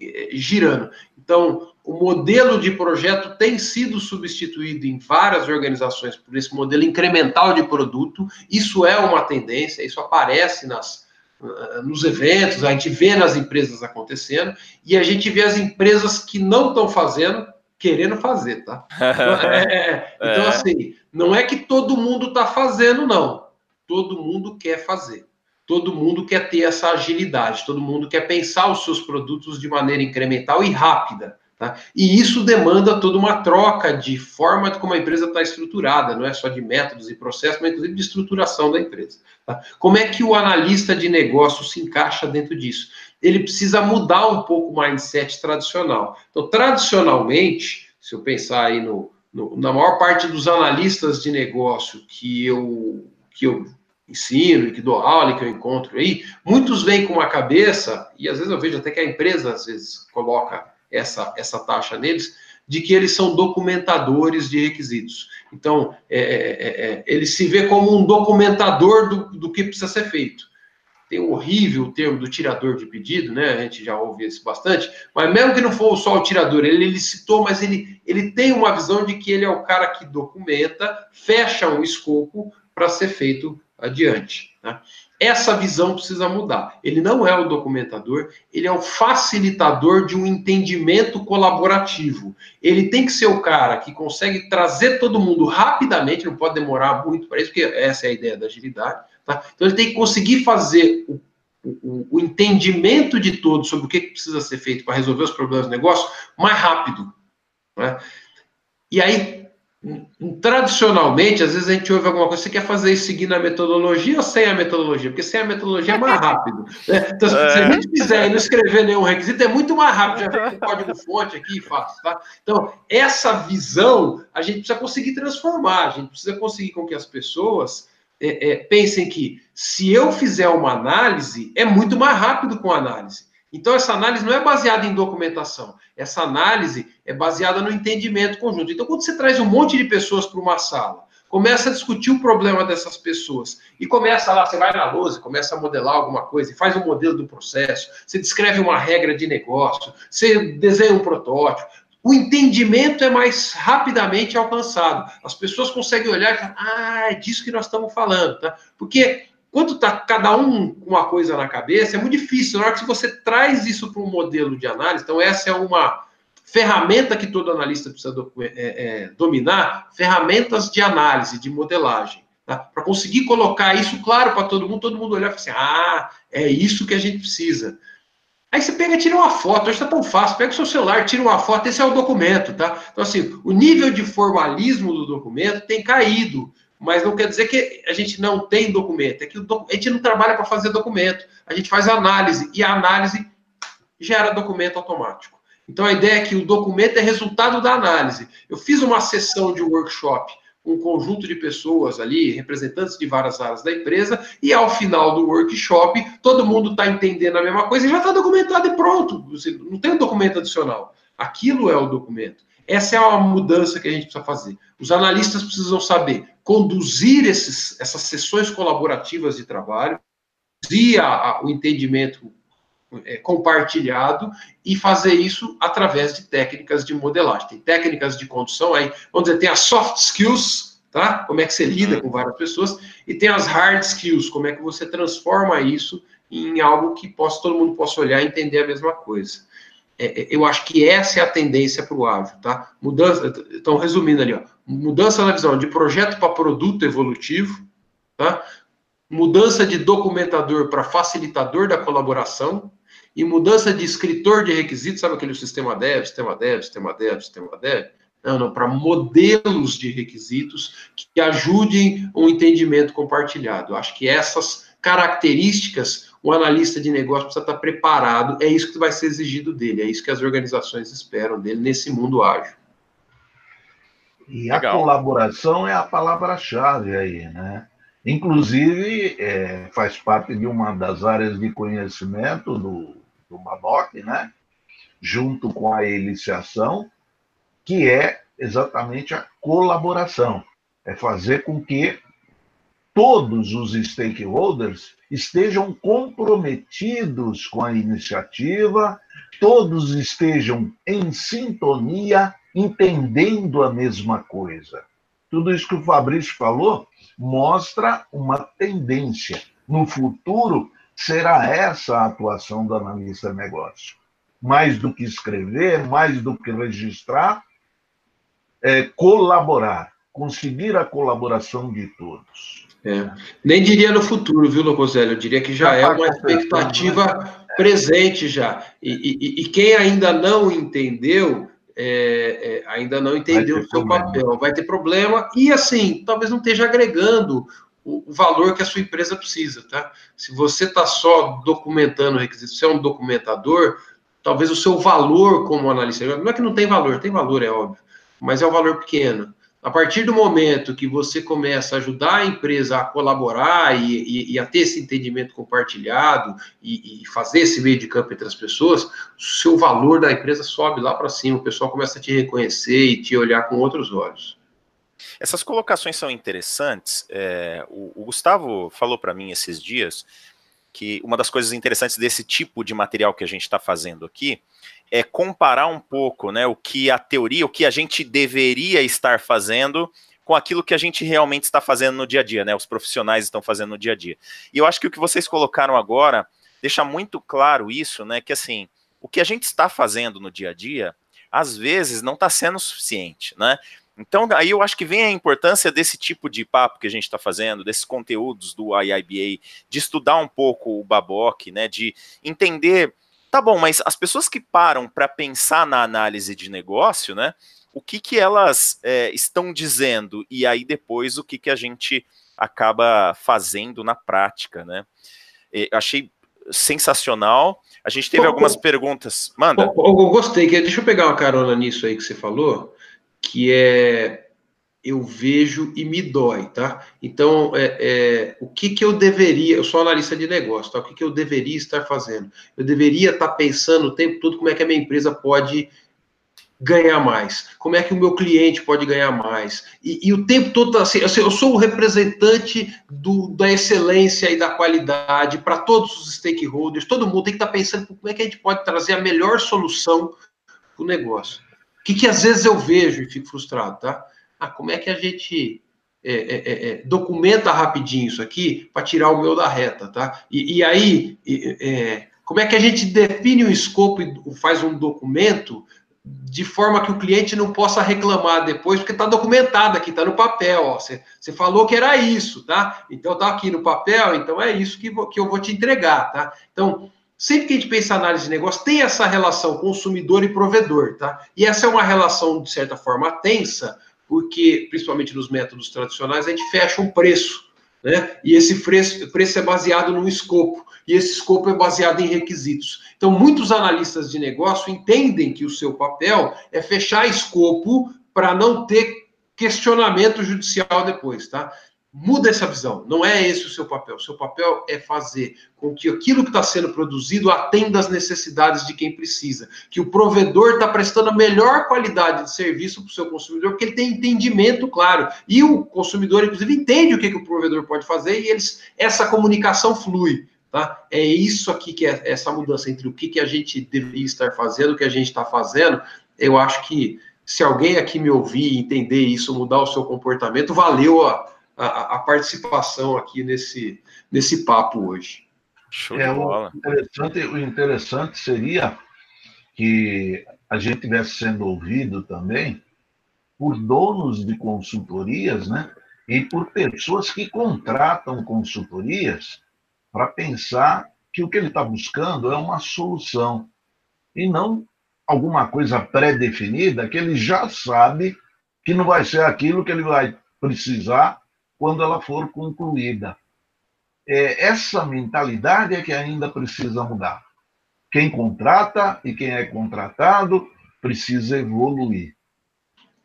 eh, girando. Então, o modelo de projeto tem sido substituído em várias organizações por esse modelo incremental de produto. Isso é uma tendência, isso aparece nas, ah, nos eventos, a gente vê nas empresas acontecendo, e a gente vê as empresas que não estão fazendo querendo fazer, tá? É, é, então, é. assim, não é que todo mundo está fazendo, não. Todo mundo quer fazer. Todo mundo quer ter essa agilidade, todo mundo quer pensar os seus produtos de maneira incremental e rápida. Tá? E isso demanda toda uma troca de forma como a empresa está estruturada, não é só de métodos e processos, mas inclusive de estruturação da empresa. Tá? Como é que o analista de negócio se encaixa dentro disso? Ele precisa mudar um pouco o mindset tradicional. Então, tradicionalmente, se eu pensar aí no, no na maior parte dos analistas de negócio que eu, que eu ensino, que dou aula, e que eu encontro aí, muitos vêm com uma cabeça, e às vezes eu vejo até que a empresa às vezes coloca essa, essa taxa neles, de que eles são documentadores de requisitos. Então, é, é, é, é, ele se vê como um documentador do, do que precisa ser feito. tem um horrível termo do tirador de pedido, né? A gente já ouve isso bastante, mas mesmo que não for só o tirador, ele, ele citou, mas ele, ele tem uma visão de que ele é o cara que documenta, fecha um escopo para ser feito adiante. Né? Essa visão precisa mudar. Ele não é o documentador, ele é o facilitador de um entendimento colaborativo. Ele tem que ser o cara que consegue trazer todo mundo rapidamente, não pode demorar muito para isso, porque essa é a ideia da agilidade. Tá? Então, ele tem que conseguir fazer o, o, o entendimento de todos sobre o que precisa ser feito para resolver os problemas do negócio mais rápido. Né? E aí, Tradicionalmente, às vezes a gente ouve alguma coisa, você quer fazer isso seguindo a metodologia ou sem a metodologia? Porque sem a metodologia é mais rápido. Né? Então, se a gente quiser e não escrever nenhum requisito, é muito mais rápido. Já vem com código-fonte aqui e fácil, tá? Então, essa visão a gente precisa conseguir transformar, a gente precisa conseguir com que as pessoas é, é, pensem que se eu fizer uma análise, é muito mais rápido com a análise. Então, essa análise não é baseada em documentação, essa análise é baseada no entendimento conjunto. Então, quando você traz um monte de pessoas para uma sala, começa a discutir o problema dessas pessoas e começa lá, você vai na lousa, começa a modelar alguma coisa, e faz um modelo do processo, você descreve uma regra de negócio, você desenha um protótipo. O entendimento é mais rapidamente alcançado. As pessoas conseguem olhar e falar, ah, é disso que nós estamos falando, tá? Porque quando está cada um com uma coisa na cabeça, é muito difícil. Na hora que você traz isso para um modelo de análise, então essa é uma ferramenta que todo analista precisa do, é, é, dominar, ferramentas de análise, de modelagem. Tá? Para conseguir colocar isso claro para todo mundo, todo mundo olhar e falar assim, ah, é isso que a gente precisa. Aí você pega e tira uma foto, hoje está tão fácil, pega o seu celular, tira uma foto, esse é o documento, tá? Então, assim, o nível de formalismo do documento tem caído mas não quer dizer que a gente não tem documento, é que a gente não trabalha para fazer documento, a gente faz análise, e a análise gera documento automático. Então a ideia é que o documento é resultado da análise. Eu fiz uma sessão de workshop com um conjunto de pessoas ali, representantes de várias áreas da empresa, e ao final do workshop, todo mundo está entendendo a mesma coisa e já está documentado e pronto. Não tem um documento adicional. Aquilo é o documento. Essa é a mudança que a gente precisa fazer. Os analistas precisam saber conduzir esses, essas sessões colaborativas de trabalho, conduzir a, a, o entendimento é, compartilhado e fazer isso através de técnicas de modelagem. Tem técnicas de condução aí, vamos dizer, tem as soft skills, tá? Como é que você lida uhum. com várias pessoas, e tem as hard skills, como é que você transforma isso em algo que possa, todo mundo possa olhar e entender a mesma coisa. É, é, eu acho que essa é a tendência para o ágil, tá? Mudança, então resumindo ali, ó, mudança na visão de projeto para produto evolutivo, tá? Mudança de documentador para facilitador da colaboração e mudança de escritor de requisitos, sabe aquele sistema dev, sistema dev, sistema dev, sistema dev? Não, não, para modelos de requisitos que ajudem um entendimento compartilhado. Eu acho que essas características o analista de negócio precisa estar preparado. É isso que vai ser exigido dele, é isso que as organizações esperam dele nesse mundo ágil. E a Legal. colaboração é a palavra-chave aí, né? Inclusive, é, faz parte de uma das áreas de conhecimento do, do Madoc, né? Junto com a iniciação, que é exatamente a colaboração. É fazer com que todos os stakeholders estejam comprometidos com a iniciativa, todos estejam em sintonia, entendendo a mesma coisa. Tudo isso que o Fabrício falou mostra uma tendência. No futuro, será essa a atuação do analista negócio. Mais do que escrever, mais do que registrar, é colaborar, conseguir a colaboração de todos. É. Nem diria no futuro, viu, Locoselli? Eu diria que já é uma expectativa presente já. E, e, e quem ainda não entendeu, é, é, ainda não entendeu o seu problema. papel, vai ter problema e, assim, talvez não esteja agregando o, o valor que a sua empresa precisa, tá? Se você está só documentando requisitos, você é um documentador, talvez o seu valor como analista, não é que não tem valor, tem valor, é óbvio, mas é um valor pequeno. A partir do momento que você começa a ajudar a empresa a colaborar e, e, e a ter esse entendimento compartilhado e, e, fazer esse meio de campo entre as pessoas, o seu valor da empresa sobe lá para cima, o pessoal começa a te reconhecer e te olhar com outros olhos. Essas colocações são interessantes. É, o, o Gustavo falou para mim esses dias que uma das coisas interessantes desse tipo de material que a gente está fazendo aqui é comparar um pouco né, o que a teoria, o que a gente deveria estar fazendo com aquilo que a gente realmente está fazendo no dia a dia, né? Os profissionais estão fazendo no dia a dia. E eu acho que o que vocês colocaram agora deixa muito claro isso, né? Que assim, o que a gente está fazendo no dia a dia, às vezes não está sendo suficiente, né? Então, aí eu acho que vem a importância desse tipo de papo que a gente está fazendo, desses conteúdos do IIBA, de estudar um pouco o Baboc, né? De entender, tá bom, mas as pessoas que param para pensar na análise de negócio, né? O que, que elas é, estão dizendo e aí depois o que, que a gente acaba fazendo na prática, né? Eu achei sensacional. A gente teve algumas perguntas. Manda. Eu, eu, gostei. Deixa eu pegar uma carona nisso aí que você falou, que é eu vejo e me dói, tá? Então, é, é, o que, que eu deveria, eu sou analista de negócio, tá? O que, que eu deveria estar fazendo? Eu deveria estar pensando o tempo todo como é que a minha empresa pode ganhar mais? Como é que o meu cliente pode ganhar mais? E, e o tempo todo, tá assim, assim, eu sou o representante do, da excelência e da qualidade para todos os stakeholders, todo mundo tem que estar tá pensando como é que a gente pode trazer a melhor solução para o negócio. O que, que às vezes eu vejo e fico frustrado, tá? Ah, como é que a gente é, é, é, é documenta rapidinho isso aqui para tirar o meu da reta, tá? E, e aí, é, como é que a gente define o escopo e faz um documento de forma que o cliente não possa reclamar depois, porque está documentado aqui, está no papel. Você falou que era isso, tá? Então está aqui no papel, então é isso que, que eu vou te entregar, tá? Então, sempre que a gente pensa em análise de negócio, tem essa relação consumidor e provedor, tá? E essa é uma relação, de certa forma, tensa, porque, principalmente nos métodos tradicionais, a gente fecha um preço, né? E esse preço, é baseado num escopo e esse escopo é baseado em requisitos. Então, muitos analistas de negócio entendem que o seu papel é fechar escopo para não ter questionamento judicial depois, tá? Muda essa visão. Não é esse o seu papel. O seu papel é fazer com que aquilo que está sendo produzido atenda às necessidades de quem precisa. Que o provedor está prestando a melhor qualidade de serviço para o seu consumidor, porque ele tem entendimento claro. E o consumidor, inclusive, entende o que, que o provedor pode fazer e eles, essa comunicação flui. Tá? É isso aqui que é essa mudança entre o que, que a gente deveria estar fazendo, o que a gente está fazendo. Eu acho que se alguém aqui me ouvir, entender isso, mudar o seu comportamento, valeu a, a, a participação aqui nesse, nesse papo hoje. Show é, o, interessante, o interessante seria que a gente estivesse sendo ouvido também por donos de consultorias, né? E por pessoas que contratam consultorias para pensar que o que ele está buscando é uma solução e não alguma coisa pré-definida que ele já sabe que não vai ser aquilo que ele vai precisar quando ela for concluída. É, essa mentalidade é que ainda precisa mudar. Quem contrata e quem é contratado precisa evoluir.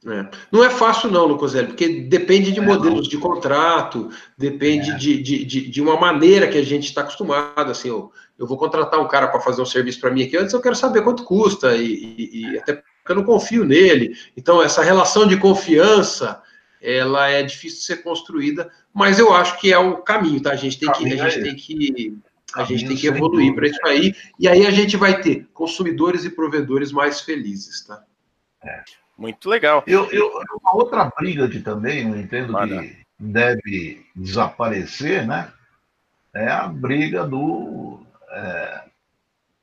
É. Não é fácil, não, Lucoselli, porque depende de é, modelos não. de contrato, depende é. de, de, de, de, uma maneira que a gente está acostumado. Assim, eu, eu vou contratar um cara para fazer um serviço para mim aqui, antes eu quero saber quanto custa, e, e, e, até porque eu não confio nele. Então, essa relação de confiança, ela é difícil de ser construída, mas eu acho que é o caminho, tá? A gente tem que, a gente é tem que, a gente tem que evoluir para isso aí, e aí a gente vai ter consumidores e provedores mais felizes, tá? É. Muito legal. Eu, eu, uma outra briga que também eu entendo que deve desaparecer, né? É a briga do, é,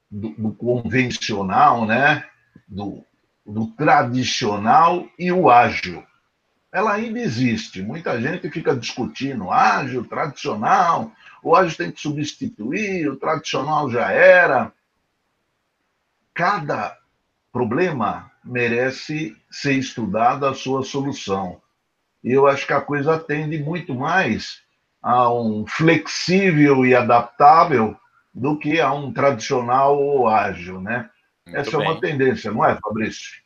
do, do, convencional, né? Do, do tradicional e o ágil. Ela ainda existe. Muita gente fica discutindo ágil, tradicional. O ágil tem que substituir, o tradicional já era. Cada problema merece ser estudada a sua solução. E eu acho que a coisa tende muito mais a um flexível e adaptável do que a um tradicional ou ágil, né? Muito Essa bem. é uma tendência, não é, Fabrício?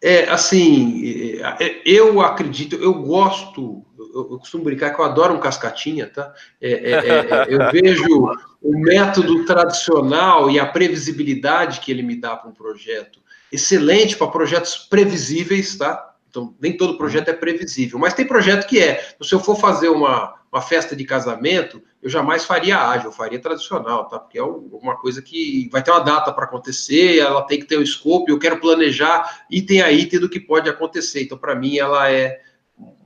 É, assim, é, eu acredito, eu gosto, eu costumo brincar que eu adoro um cascatinha, tá? É, é, é, é eu vejo o método tradicional e a previsibilidade que ele me dá para um projeto excelente para projetos previsíveis, tá? Então, nem todo projeto é previsível, mas tem projeto que é. Se eu for fazer uma, uma festa de casamento, eu jamais faria ágil, eu faria tradicional, tá? Porque é uma coisa que vai ter uma data para acontecer, ela tem que ter um escopo, eu quero planejar item a item do que pode acontecer. Então, para mim, ela é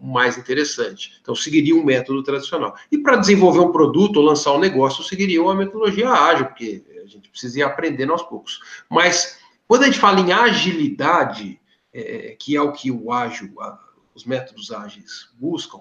mais interessante. Então, seguiria um método tradicional. E para desenvolver um produto ou lançar um negócio, seguiria uma metodologia ágil, porque a gente precisa ir aprendendo aos poucos. Mas, quando a gente fala em agilidade, é, que é o que o ágil, a, os métodos ágeis buscam,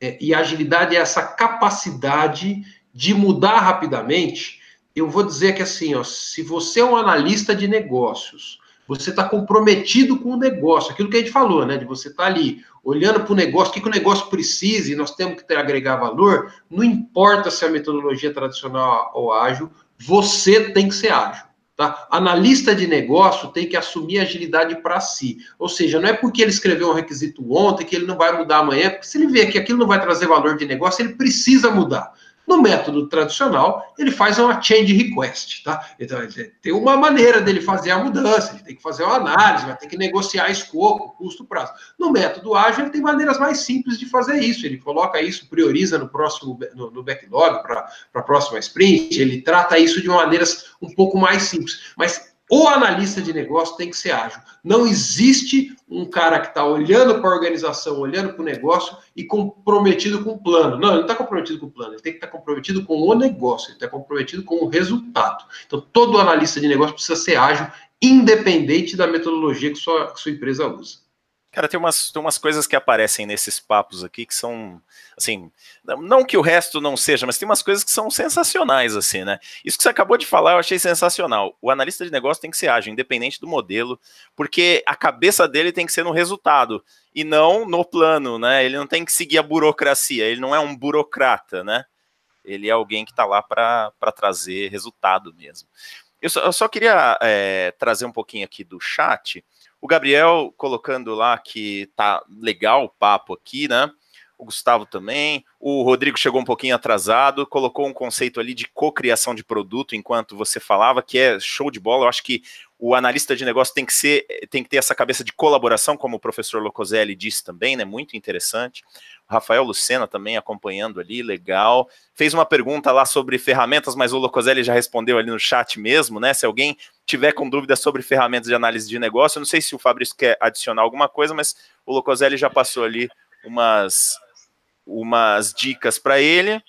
é, e agilidade é essa capacidade de mudar rapidamente. Eu vou dizer que assim, ó, se você é um analista de negócios, você está comprometido com o negócio, aquilo que a gente falou, né? De você estar tá ali olhando para o negócio, o que, que o negócio precisa e nós temos que ter, agregar valor, não importa se é a metodologia tradicional ou ágil, você tem que ser ágil. Tá? Analista de negócio tem que assumir agilidade para si. Ou seja, não é porque ele escreveu um requisito ontem que ele não vai mudar amanhã, porque se ele vê que aquilo não vai trazer valor de negócio, ele precisa mudar. No método tradicional, ele faz uma change request, tá? Então, tem uma maneira dele fazer a mudança, ele tem que fazer uma análise, vai ter que negociar escopo, custo, prazo. No método ágil, ele tem maneiras mais simples de fazer isso. Ele coloca isso, prioriza no próximo no, no backlog para a próxima sprint, ele trata isso de maneiras um pouco mais simples. Mas o analista de negócio tem que ser ágil. Não existe um cara que está olhando para a organização, olhando para o negócio e comprometido com o plano. Não, ele não está comprometido com o plano, ele tem que estar tá comprometido com o negócio, ele está comprometido com o resultado. Então, todo analista de negócio precisa ser ágil, independente da metodologia que sua, que sua empresa usa. Cara, tem umas, tem umas coisas que aparecem nesses papos aqui que são, assim, não que o resto não seja, mas tem umas coisas que são sensacionais, assim, né? Isso que você acabou de falar eu achei sensacional. O analista de negócio tem que ser ágil, independente do modelo, porque a cabeça dele tem que ser no resultado e não no plano, né? Ele não tem que seguir a burocracia, ele não é um burocrata, né? Ele é alguém que está lá para trazer resultado mesmo. Eu só, eu só queria é, trazer um pouquinho aqui do chat. O Gabriel colocando lá que tá legal o papo aqui, né? O Gustavo também. O Rodrigo chegou um pouquinho atrasado, colocou um conceito ali de cocriação de produto enquanto você falava, que é show de bola. Eu acho que o analista de negócio tem que ser, tem que ter essa cabeça de colaboração, como o professor Locoselli disse também, né? Muito interessante. O Rafael Lucena também acompanhando ali, legal. Fez uma pergunta lá sobre ferramentas, mas o Locoselli já respondeu ali no chat mesmo, né? Se alguém tiver com dúvidas sobre ferramentas de análise de negócio, não sei se o Fabrício quer adicionar alguma coisa, mas o Locoselli já passou ali umas, umas dicas para ele.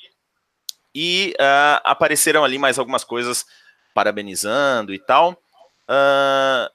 E uh, apareceram ali mais algumas coisas parabenizando e tal. Uh,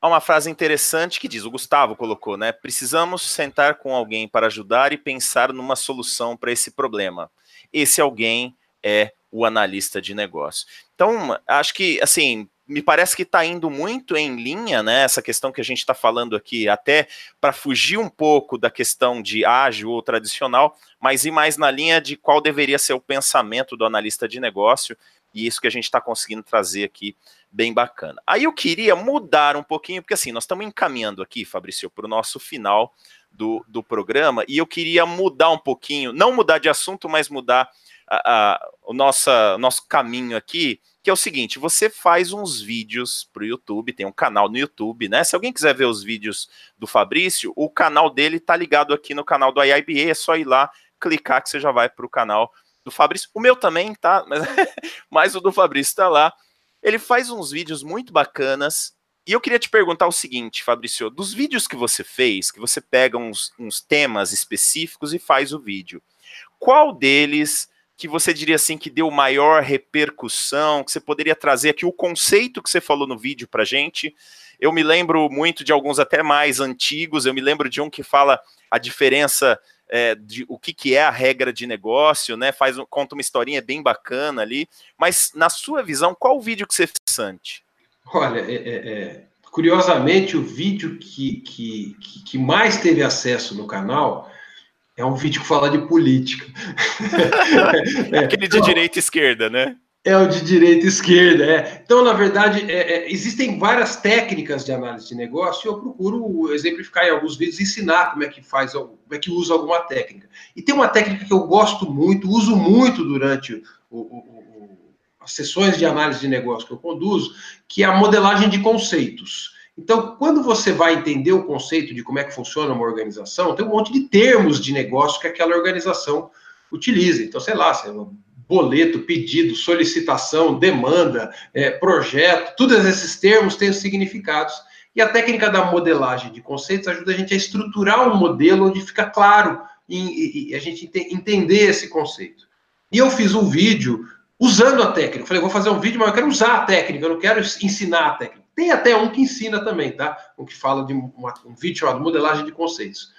há uma frase interessante que diz, o Gustavo colocou, né? Precisamos sentar com alguém para ajudar e pensar numa solução para esse problema. Esse alguém é o analista de negócio. Então, acho que, assim, me parece que está indo muito em linha, né? Essa questão que a gente está falando aqui, até para fugir um pouco da questão de ágil ou tradicional, mas ir mais na linha de qual deveria ser o pensamento do analista de negócio, e isso que a gente está conseguindo trazer aqui bem bacana. Aí eu queria mudar um pouquinho, porque assim, nós estamos encaminhando aqui, Fabrício, para o nosso final do, do programa, e eu queria mudar um pouquinho, não mudar de assunto, mas mudar a, a, o nossa, nosso caminho aqui, que é o seguinte: você faz uns vídeos para o YouTube, tem um canal no YouTube, né? Se alguém quiser ver os vídeos do Fabrício, o canal dele tá ligado aqui no canal do IIBA, é só ir lá, clicar que você já vai para o canal do Fabrício. O meu também tá, mas, mas o do Fabrício está lá. Ele faz uns vídeos muito bacanas. E eu queria te perguntar o seguinte, Fabrício, dos vídeos que você fez, que você pega uns, uns temas específicos e faz o vídeo, qual deles que você diria assim que deu maior repercussão, que você poderia trazer aqui o conceito que você falou no vídeo para gente? Eu me lembro muito de alguns até mais antigos, eu me lembro de um que fala a diferença é, de o que, que é a regra de negócio, né? Faz conta uma historinha bem bacana ali. Mas na sua visão, qual o vídeo que você fez? Olha, é, é, é, curiosamente, o vídeo que, que, que mais teve acesso no canal é um vídeo que fala de política. é, Aquele de direita e esquerda, né? É o de direita e esquerda, é. Então, na verdade, é, é, existem várias técnicas de análise de negócio e eu procuro exemplificar em alguns vídeos, ensinar como é que faz, como é que usa alguma técnica. E tem uma técnica que eu gosto muito, uso muito durante o, o, o, as sessões de análise de negócio que eu conduzo, que é a modelagem de conceitos. Então, quando você vai entender o conceito de como é que funciona uma organização, tem um monte de termos de negócio que aquela organização utiliza. Então, sei lá, sei lá boleto, pedido, solicitação, demanda, é, projeto, todos esses termos têm significados. E a técnica da modelagem de conceitos ajuda a gente a estruturar um modelo onde fica claro e, a gente entender esse conceito. E eu fiz um vídeo usando a técnica. Falei, vou fazer um vídeo, mas eu quero usar a técnica, eu não quero ensinar a técnica. Tem até um que ensina também, tá? Um que fala de uma, um vídeo chamado modelagem de conceitos.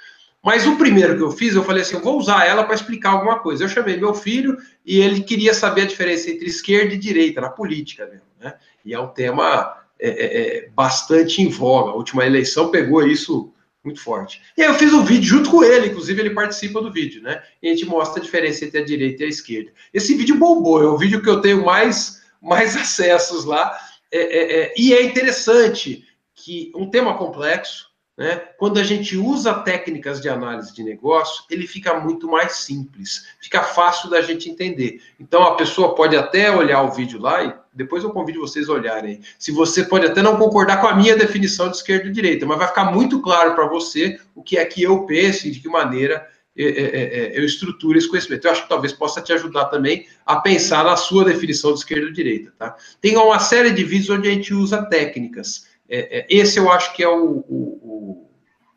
Mas o primeiro que eu fiz, eu falei assim, eu vou usar ela para explicar alguma coisa. Eu chamei meu filho e ele queria saber a diferença entre esquerda e direita na política mesmo, né? E é um tema é, é, é bastante em voga. A última eleição pegou isso muito forte. E aí eu fiz um vídeo junto com ele, inclusive ele participa do vídeo, né? E a gente mostra a diferença entre a direita e a esquerda. Esse vídeo bombou, é o vídeo que eu tenho mais, mais acessos lá. É, é, é, e é interessante que um tema complexo, né? Quando a gente usa técnicas de análise de negócio, ele fica muito mais simples, fica fácil da gente entender. Então a pessoa pode até olhar o vídeo lá e depois eu convido vocês a olharem. Se você pode até não concordar com a minha definição de esquerda e direita, mas vai ficar muito claro para você o que é que eu penso e de que maneira eu estruturo esse conhecimento. Eu acho que talvez possa te ajudar também a pensar na sua definição de esquerda e direita. Tá? Tem uma série de vídeos onde a gente usa técnicas. esse eu acho que é o, o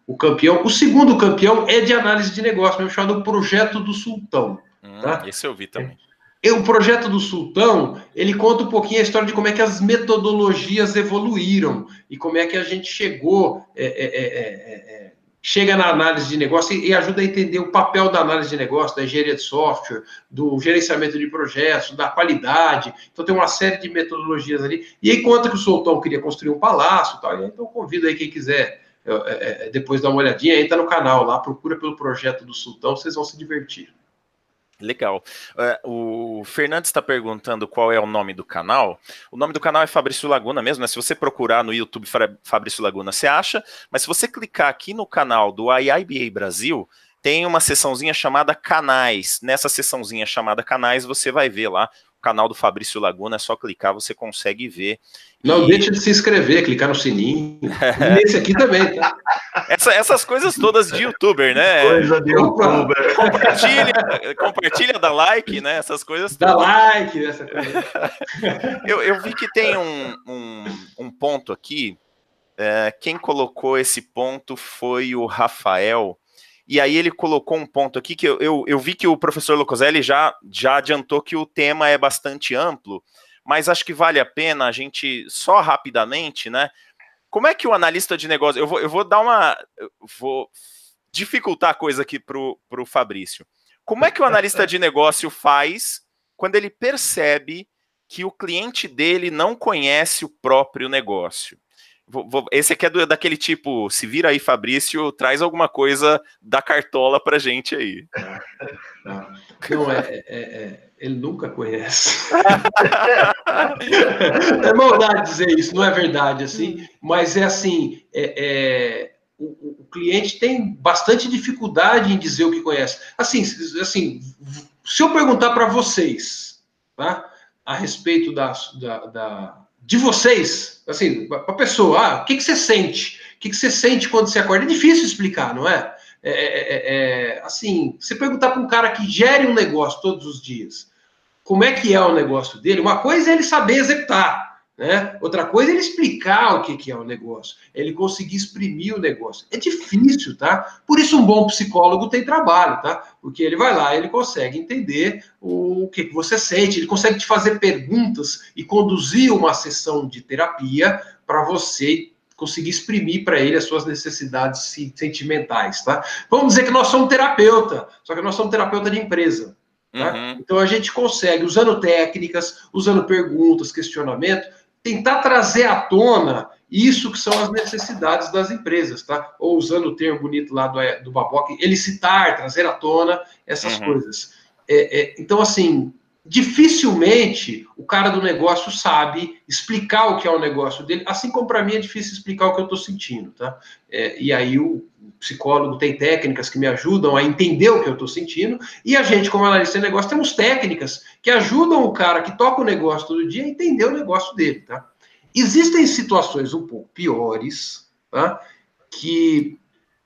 o campeão. O segundo campeão é de análise de negócio, mesmo chamado Projeto do Sultão. Hum, tá? Esse eu vi também. O projeto do Sultão, ele conta um pouquinho a história de como é que as metodologias evoluíram e como é que a gente chegou, é, é, é, é, é chega na análise de negócio e, ajuda a entender o papel da análise de negócio, da engenharia de software, do gerenciamento de projetos, da qualidade. Então tem uma série de metodologias ali. E conta que o Sultão queria construir um palácio, tal. Então convido aí quem quiser é, é, depois dá uma olhadinha, entra no canal lá, procura pelo projeto do Sultão, vocês vão se divertir. Legal. Uh, o Fernandes está perguntando qual é o nome do canal. O nome do canal é Fabrício Laguna mesmo, né? Se você procurar no YouTube Fabrício Laguna, você acha. Mas se você clicar aqui no canal do IIBA Brasil, tem uma seçãozinha chamada Canais. Nessa seçãozinha chamada Canais, você vai ver lá canal do Fabrício Laguna, é só clicar, você consegue ver. Não e... deixe de se inscrever, clicar no sininho. Nesse aqui também, tá? Essa, essas coisas todas de youtuber, né? Coisa de youtuber. Compartilha, compartilha, dá like, né? Essas coisas Dá like, essa coisa. eu, eu vi que tem um, um, um ponto aqui. É, quem colocou esse ponto foi o Rafael. E aí ele colocou um ponto aqui que eu, eu, eu vi que o professor Locoselli já, já adiantou que o tema é bastante amplo, mas acho que vale a pena a gente, só rapidamente, né? Como é que o analista de negócio. Eu vou, eu vou dar uma. Vou dificultar a coisa aqui para o Fabrício. Como é que o analista de negócio faz quando ele percebe que o cliente dele não conhece o próprio negócio? Esse aqui é do, daquele tipo, se vira aí, Fabrício, traz alguma coisa da cartola pra gente aí. Não, é, é, é ele nunca conhece. é maldade dizer isso, não é verdade, assim, mas é assim, é, é o, o, cliente tem bastante dificuldade em dizer o que conhece. Assim, assim se eu perguntar para vocês, tá, a respeito da, da, da de vocês, assim, para a pessoa, ah, o que, que você sente? O que, que você sente quando você acorda? É difícil explicar, não é? é, é, é, é assim, você perguntar para um cara que gere um negócio todos os dias, como é que é o negócio dele, uma coisa é ele saber executar, né? Outra coisa é ele explicar o que, que é o negócio, é ele conseguir exprimir o negócio. É difícil, tá? Por isso um bom psicólogo tem trabalho, tá? Porque ele vai lá, ele consegue entender o que, que você sente, ele consegue te fazer perguntas e conduzir uma sessão de terapia para você conseguir exprimir para ele as suas necessidades sentimentais, tá? Vamos dizer que nós somos terapeuta, só que nós somos terapeuta de empresa. Tá? Uhum. Então a gente consegue, usando técnicas, usando perguntas, questionamento, tentar trazer à tona isso que são as necessidades das empresas, tá? Ou usando o termo bonito lá do, do Baboc, elicitar, trazer à tona essas uhum. coisas. É, é, então, assim, dificilmente o cara do negócio sabe explicar o que é o negócio dele, assim como para mim é difícil explicar o que eu estou sentindo, tá? É, e aí o psicólogo tem técnicas que me ajudam a entender o que eu estou sentindo, e a gente, como analista de negócio, temos técnicas que ajudam o cara que toca o negócio todo dia a entender o negócio dele, tá? Existem situações um pouco piores, tá? Que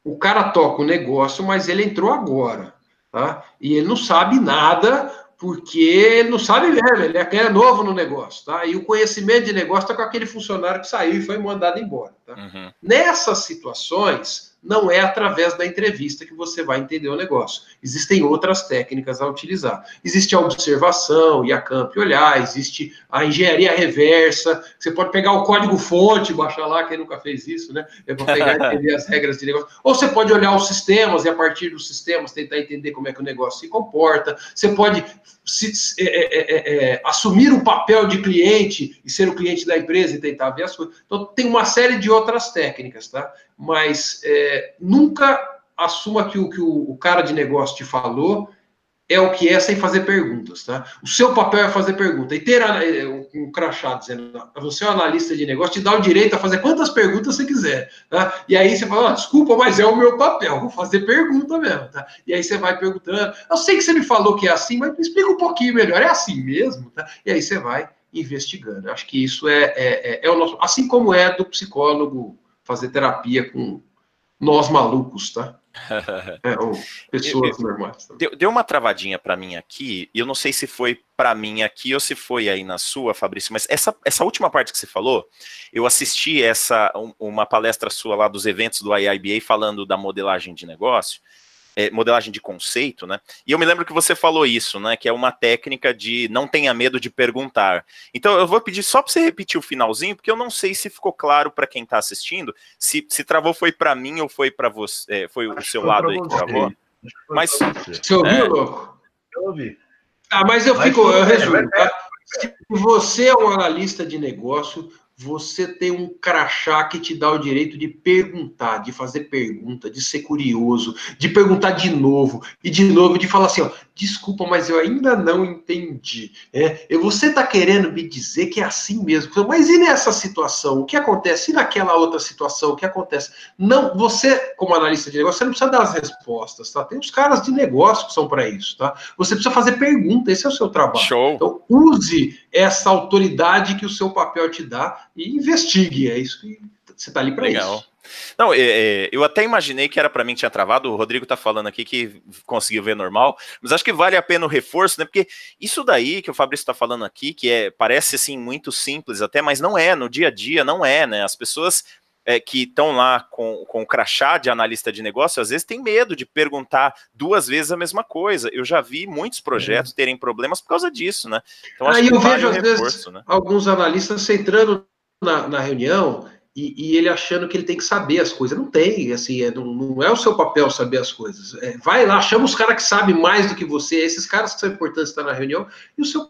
o cara toca o negócio, mas ele entrou agora. tá? E ele não sabe nada porque ele não sabe mesmo, ele é, é novo no negócio, tá? E o conhecimento de negócio está com aquele funcionário que saiu e foi mandado embora, tá? Uhum. Nessas situações, não é através da entrevista que você vai entender o negócio. Existem outras técnicas a utilizar. Existe a observação e a campo e olhar, existe a engenharia reversa, você pode pegar o código-fonte, baixar lá, quem nunca fez isso, né? É para pegar e entender as regras de negócio. Ou você pode olhar os sistemas e, a partir dos sistemas, tentar entender como é que o negócio se comporta. Você pode se, é é, é, é, é, assumir o papel de cliente e ser o cliente da empresa e tentar ver as coisas. Então, tem uma série de outras técnicas, tá? Mas é, nunca assuma que o que o, o, cara de negócio te falou é o que é sem fazer perguntas, tá? O seu papel é fazer pergunta. E ter um crachá dizendo, você é um analista de negócio, te dá o direito a fazer quantas perguntas você quiser, tá? E aí você fala, oh, desculpa, mas é o meu papel, vou fazer pergunta mesmo, tá? E aí você vai perguntando, eu sei que você me falou que é assim, mas me explica um pouquinho melhor, é assim mesmo, tá? E aí você vai investigando. Acho que isso é, é, é, é o nosso, assim como é do psicólogo fazer terapia com nós malucos, tá? É, ou pessoas eu, normais. Tá? Deu, deu, uma travadinha para mim aqui, e eu não sei se foi para mim aqui ou se foi aí na sua, Fabrício, mas essa, essa última parte que você falou, eu assisti essa um, uma palestra sua lá dos eventos do IIBA falando da modelagem de negócio, é, modelagem de conceito, né? E eu me lembro que você falou isso, né? Que é uma técnica de não tenha medo de perguntar. Então eu vou pedir só para você repetir o finalzinho, porque eu não sei se ficou claro para quem está assistindo, se, se travou foi para mim ou foi para você, é, foi o seu lado aí que travou. Mas você ouviu, é... louco? Eu ouvi. Ah, mas eu fico, eu resumo. Tá? Se você é um analista de negócio, você tem um crachá que te dá o direito de perguntar, de fazer pergunta, de ser curioso, de perguntar de novo, e de novo, de falar assim, ó, desculpa, mas eu ainda não entendi. É, você está querendo me dizer que é assim mesmo. Mas e nessa situação? O que acontece? E naquela outra situação? O que acontece? Não, você, como analista de negócio, você não precisa dar as respostas, tá? Tem os caras de negócio que são para isso, tá? Você precisa fazer pergunta, esse é o seu trabalho. Show. Então, use essa autoridade que o seu papel te dá e investigue. É isso que você está ali para isso. Não, é, é, eu até imaginei que era para mim que tinha travado. O Rodrigo tá falando aqui que conseguiu ver normal, mas acho que vale a pena o reforço, né? Porque isso daí que o Fabrício está falando aqui, que é parece assim muito simples até, mas não é no dia a dia, não é, né? As pessoas é, que estão lá com, com o crachá de analista de negócio, às vezes tem medo de perguntar duas vezes a mesma coisa. Eu já vi muitos projetos terem problemas por causa disso, né? Então, Aí eu vejo, às reforço, vezes, né? alguns analistas entrando na, na reunião e, e, ele achando que ele tem que saber as coisas. Não tem, assim, é, não, não é o seu papel saber as coisas. É, vai lá, chama os caras que sabem mais do que você, esses caras que são importantes estar na reunião, e o seu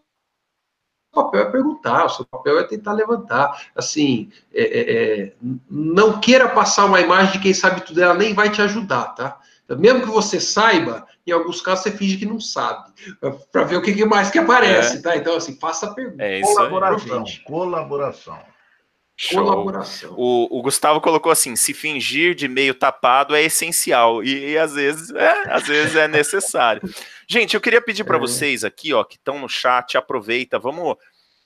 papel é perguntar, o seu papel é tentar levantar. Assim, é, é, é não queira passar uma imagem de quem sabe tudo, ela nem vai te ajudar, tá? Mesmo que você saiba, em alguns casos você finge que não sabe, para ver o que mais que aparece, é. tá? Então, assim, faça pergunta. É isso colaboração, colaboração. Show. Colaboração. O, o, Gustavo colocou assim: se fingir de meio tapado é essencial e, e às vezes é, às vezes é necessário. Gente, eu queria pedir para é. vocês aqui, ó, que estão no chat, aproveita, vamos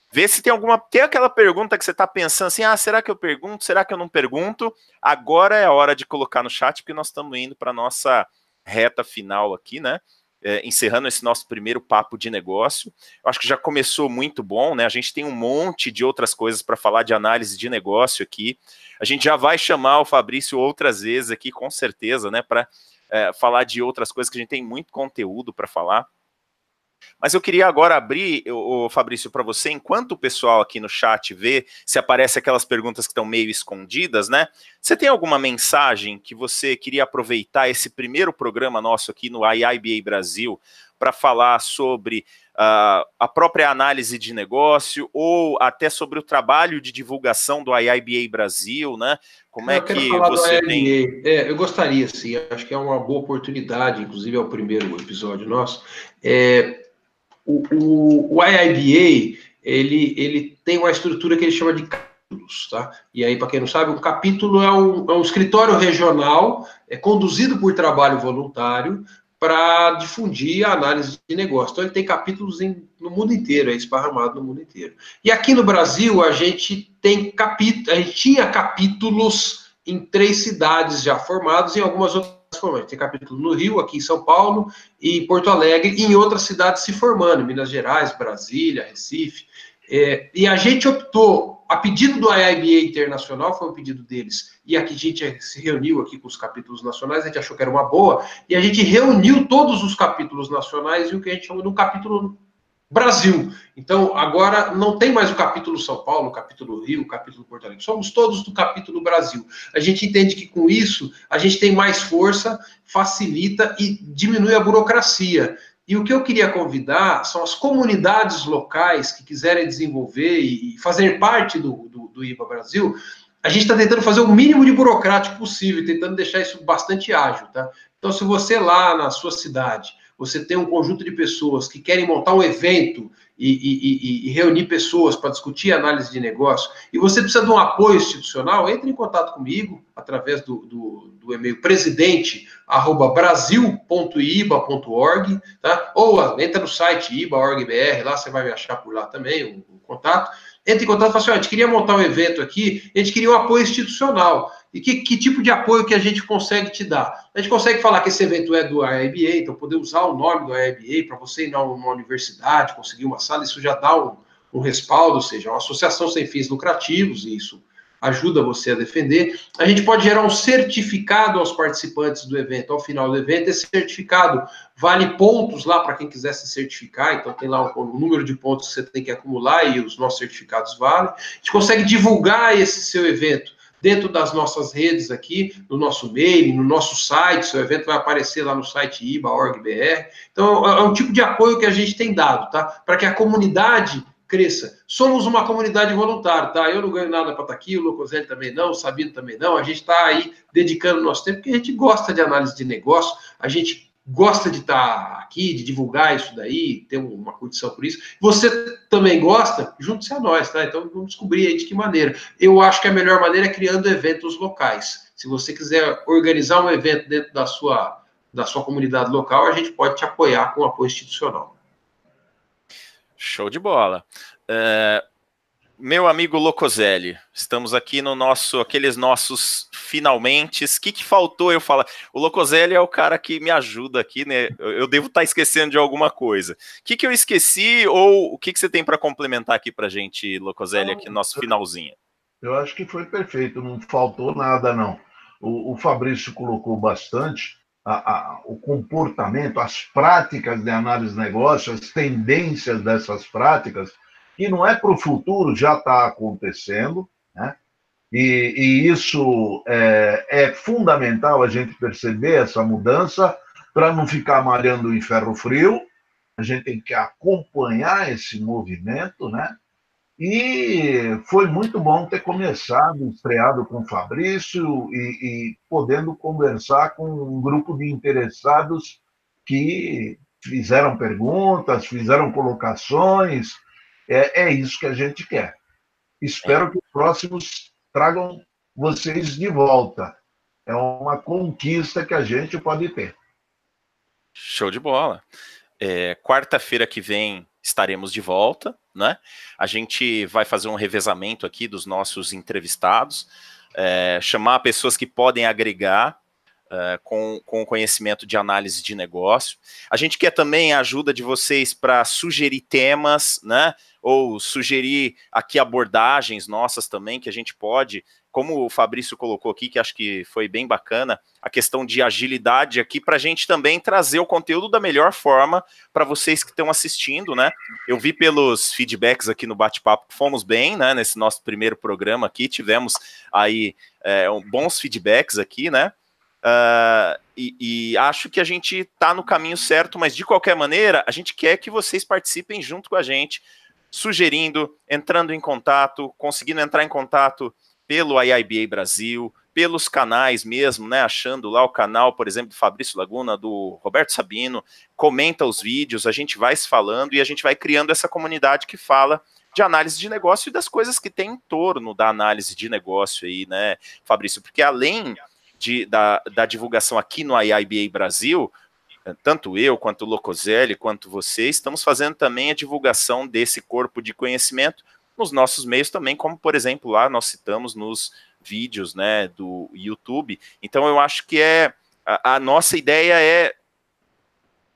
ver se tem alguma tem aquela pergunta que você está pensando assim: ah, será que eu pergunto? Será que eu não pergunto? Agora é a hora de colocar no chat porque nós estamos indo para nossa reta final aqui, né? É, encerrando esse nosso primeiro papo de negócio. Eu acho que já começou muito bom, né? A gente tem um monte de outras coisas para falar de análise de negócio aqui. A gente já vai chamar o Fabrício outras vezes aqui, com certeza, né? Para é, falar de outras coisas que a gente tem muito conteúdo para falar. Mas eu queria agora abrir, o Fabrício, para você, enquanto o pessoal aqui no chat vê se aparece aquelas perguntas que estão meio escondidas, né? Você tem alguma mensagem que você queria aproveitar esse primeiro programa nosso aqui no IIBA Brasil para falar sobre uh, a própria análise de negócio ou até sobre o trabalho de divulgação do IIBA Brasil, né? Como é que você tem? É, eu gostaria, sim. Acho que é uma boa oportunidade, inclusive é o primeiro episódio nosso. É, o, o, o IIBA, ele, ele tem uma estrutura que ele chama de capítulos, tá? E aí, para quem não sabe, um capítulo é um, é um escritório regional, é conduzido por trabalho voluntário, para difundir a análise de negócio. Então, ele tem capítulos em, no mundo inteiro, é esparramado no mundo inteiro. E aqui no Brasil, a gente tem capítulos, a gente tinha capítulos em três cidades já formadas e em algumas outras formadas. Tem capítulo no Rio, aqui em São Paulo, e em Porto Alegre, e em outras cidades se formando, Minas Gerais, Brasília, Recife. É, e a gente optou, a pedido do IIBA Internacional, foi um pedido deles, e aqui a gente se reuniu aqui com os capítulos nacionais, a gente achou que era uma boa, e a gente reuniu todos os capítulos nacionais e o que a gente chama de um capítulo Brasil. Então, agora não tem mais o capítulo São Paulo, o capítulo Rio, o capítulo Porto Alegre. Somos todos do capítulo Brasil. A gente entende que com isso a gente tem mais força, facilita e diminui a burocracia. E o que eu queria convidar são as comunidades locais que quiserem desenvolver e fazer parte do, do, do IBA Brasil. A gente está tentando fazer o mínimo de burocrático possível, tentando deixar isso bastante ágil, tá? Então, se você lá na sua cidade você tem um conjunto de pessoas que querem montar um evento e, e, e, e reunir pessoas para discutir análise de negócio, e você precisa de um apoio institucional, entre em contato comigo através do, do, do e-mail presidente arroba brasil.iba.org, tá? ou entra no site iba.org.br, lá você vai me achar por lá também, o, contato. Entre em contato e fala assim, a gente queria montar um evento aqui, a gente queria um apoio institucional. E que, que, tipo de apoio que a gente consegue te dar? A gente consegue falar que esse evento é do IABA, então poder usar o nome do IABA para você ir numa universidade, conseguir uma sala, isso já dá um, um respaldo, ou seja, uma associação sem fins lucrativos, e isso ajuda você a defender. A gente pode gerar um certificado aos participantes do evento. Ao final do evento, esse certificado vale pontos lá para quem quiser se certificar. Então, tem lá o, número de pontos que você tem que acumular e os nossos certificados valem. A gente consegue divulgar esse seu evento dentro das nossas redes aqui, no nosso mail, no nosso site, seu evento vai aparecer lá no site iba.org.br. Então, é um tipo de apoio que a gente tem dado, tá? Para que a comunidade cresça. Somos uma comunidade voluntária, tá? Eu não ganho nada para estar tá aqui, o Locoselli também não, o Sabino também não. A gente está aí dedicando nosso tempo, porque a gente gosta de análise de negócio, a gente gosta de estar tá aqui, de divulgar isso daí, ter uma curtição por isso. Você também gosta? Junte-se a nós, tá? Então vamos descobrir aí de que maneira. Eu acho que a melhor maneira é criando eventos locais. Se você quiser organizar um evento dentro da sua, da sua comunidade local, a gente pode te apoiar com apoio institucional. Show de bola. Uh, meu amigo Locoselli, estamos aqui no nosso, aqueles nossos finalmente. O que, que faltou eu falar? O Locoselli é o cara que me ajuda aqui, né? Eu devo estar tá esquecendo de alguma coisa. O que, que eu esqueci ou o que, que você tem para complementar aqui para gente, Locoselli, aqui no nosso finalzinho? Eu acho que foi perfeito, não faltou nada, não. O, o Fabrício colocou bastante a, a, o comportamento, as práticas de análise de negócio, as tendências dessas práticas que não é para o futuro, já está acontecendo, né? E, e isso é, é, fundamental a gente perceber essa mudança para não ficar malhando em ferro frio. A gente tem que acompanhar esse movimento, né? E foi muito bom ter começado, estreado com o Fabrício e, e podendo conversar com um grupo de interessados que fizeram perguntas, fizeram colocações, é, é isso que a gente quer. Espero que os próximos tragam vocês de volta. É uma conquista que a gente pode ter. Show de bola. É, Quarta-feira que vem estaremos de volta, né? A gente vai fazer um revezamento aqui dos nossos entrevistados, é, chamar pessoas que podem agregar Uh, com, com conhecimento de análise de negócio. A gente quer também a ajuda de vocês para sugerir temas, né? Ou sugerir aqui abordagens nossas também, que a gente pode, como o Fabrício colocou aqui, que acho que foi bem bacana, a questão de agilidade aqui, para a gente também trazer o conteúdo da melhor forma para vocês que estão assistindo, né? Eu vi pelos feedbacks aqui no bate-papo que fomos bem, né? Nesse nosso primeiro programa aqui, tivemos aí é, bons feedbacks aqui, né? Uh, e, e, acho que a gente está no caminho certo, mas de qualquer maneira, a gente quer que vocês participem junto com a gente sugerindo, entrando em contato, conseguindo entrar em contato pelo IIBA Brasil, pelos canais mesmo, né? Achando lá o canal, por exemplo, do Fabrício Laguna, do Roberto Sabino, comenta os vídeos, a gente vai se falando e a gente vai criando essa comunidade que fala de análise de negócio e das coisas que tem em torno da análise de negócio aí, né, Fabrício? Porque além de, da, da divulgação aqui no IIBA Brasil, tanto eu, quanto o Locoselli, quanto você, estamos fazendo também a divulgação desse corpo de conhecimento nos nossos meios também, como, por exemplo, lá nós citamos nos vídeos, né, do YouTube. Então eu acho que é a, a nossa ideia é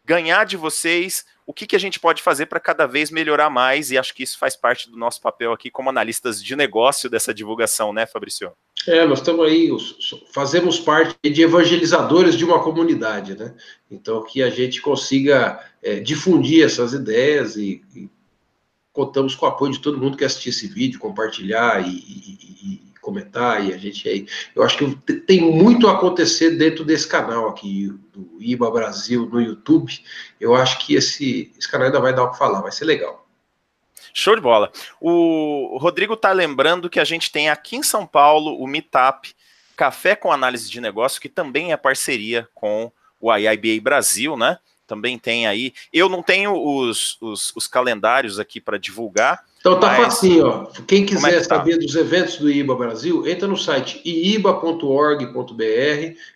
ganhar de vocês o que, que a gente pode fazer para cada vez melhorar mais, e acho que isso faz parte do nosso papel aqui como analistas de negócio dessa divulgação, né, Fabrício? É, nós estamos aí, fazemos parte de evangelizadores de uma comunidade, né? Então, que a gente consiga é, difundir essas ideias e, e, contamos com o apoio de todo mundo que assistir esse vídeo, compartilhar e, e comentar e a gente aí. Eu acho que tem muito a acontecer dentro desse canal aqui, do IBA Brasil no YouTube. Eu acho que esse, esse canal ainda vai dar o que falar, vai ser legal. Show de bola. O Rodrigo tá lembrando que a gente tem aqui em São Paulo o Meetup Café com Análise de Negócio, que também é parceria com o IIBA Brasil, né? Também tem aí. Eu não tenho os, os, os calendários aqui para divulgar, então tá Mas, facinho, ó. Quem quiser é que tá? saber dos eventos do IBA Brasil, entra no site iiba.org.br,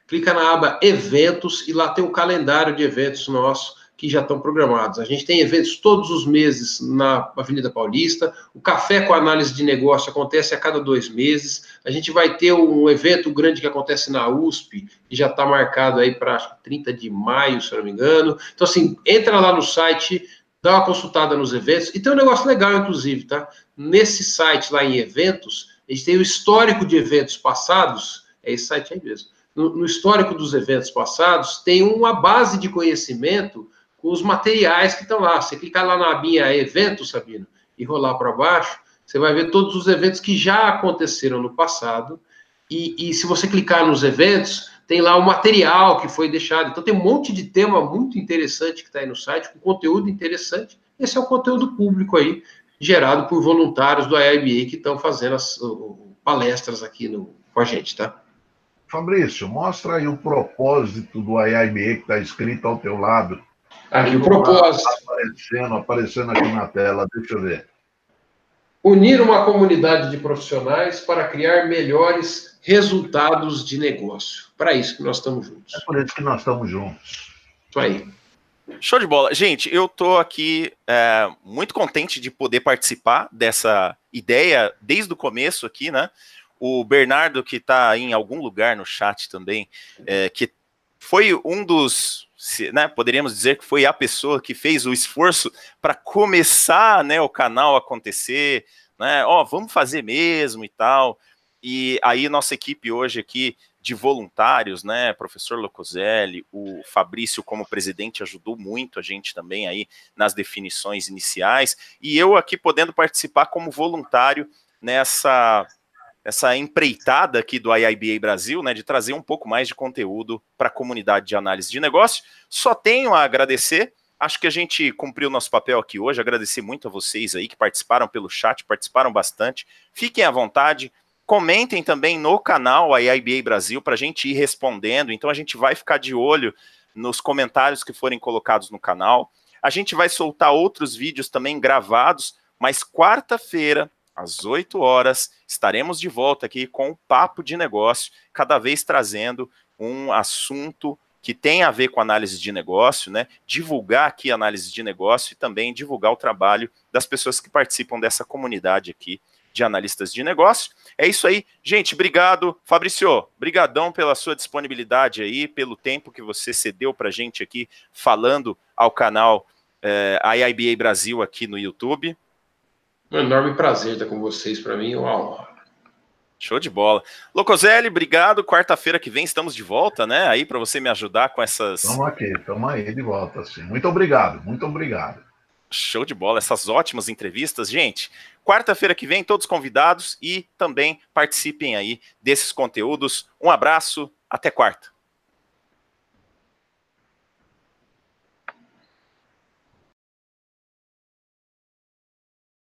clica na aba Eventos e lá tem o calendário de eventos nossos que já estão programados. A gente tem eventos todos os meses na Avenida Paulista. O Café com Análise de Negócio acontece a cada dois meses. A gente vai ter um evento grande que acontece na USP, que já está marcado aí para 30 de maio, se eu não me engano. Então, assim, entra lá no site dá uma consultada nos eventos. E tem um negócio legal, inclusive, tá? Nesse site lá em eventos, a gente tem o histórico de eventos passados, é esse site aí mesmo. No, no histórico dos eventos passados, tem uma base de conhecimento com os materiais que estão lá. Você clicar lá na abinha eventos, Sabino, e rolar para baixo, você vai ver todos os eventos que já aconteceram no passado. E, e se você clicar nos eventos, tem lá o material que foi deixado. Então tem um monte de tema muito interessante que está aí no site, com conteúdo interessante. Esse é o conteúdo público aí, gerado por voluntários do IIBA que estão fazendo as palestras aqui no, com a gente, tá? Fabrício, mostra aí o propósito do IIBA que está escrito ao teu lado. Aqui o propósito. Aparecendo, aparecendo aqui na tela, deixa eu ver. Unir uma comunidade de profissionais para criar melhores resultados de negócio. Para isso que nós estamos juntos. É por isso que nós estamos juntos. Isso aí. Show de bola. Gente, eu estou aqui é, muito contente de poder participar dessa ideia desde o começo aqui, né? O Bernardo, que está em algum lugar no chat também, é, que foi um dos, né, poderíamos dizer que foi a pessoa que fez o esforço para começar né, o canal acontecer, né? Ó, vamos fazer mesmo e tal. E aí nossa equipe hoje aqui de voluntários, né, professor Locoselli, o Fabrício como presidente ajudou muito a gente também aí nas definições iniciais, e eu aqui podendo participar como voluntário nessa essa empreitada aqui do IIBA Brasil, né, de trazer um pouco mais de conteúdo para a comunidade de análise de negócio. Só tenho a agradecer. Acho que a gente cumpriu nosso papel aqui hoje. Agradecer muito a vocês aí que participaram pelo chat, participaram bastante. Fiquem à vontade, Comentem também no canal IIBA Brasil para a gente ir respondendo. Então a gente vai ficar de olho nos comentários que forem colocados no canal. A gente vai soltar outros vídeos também gravados, mas quarta-feira, às 8 horas, estaremos de volta aqui com o Papo de Negócio, cada vez trazendo um assunto que tem a ver com análise de negócio, né? Divulgar aqui análise de negócio e também divulgar o trabalho das pessoas que participam dessa comunidade aqui de analistas de negócio. É isso aí, gente. Obrigado, Fabrício. Brigadão pela sua disponibilidade aí, pelo tempo que você cedeu para gente aqui falando ao canal é, eh, IIBA Brasil aqui no YouTube. Um enorme prazer estar com vocês. Para mim, é uma honra. Show de bola. Locoselli, obrigado. Quarta-feira que vem estamos de volta, né? Aí para você me ajudar com essas. Estamos aqui, estamos aí de volta, sim. Muito obrigado, muito obrigado. Show de bola, essas ótimas entrevistas. Gente, quarta-feira que vem, todos convidados e também participem aí desses conteúdos. Um abraço, até quarta.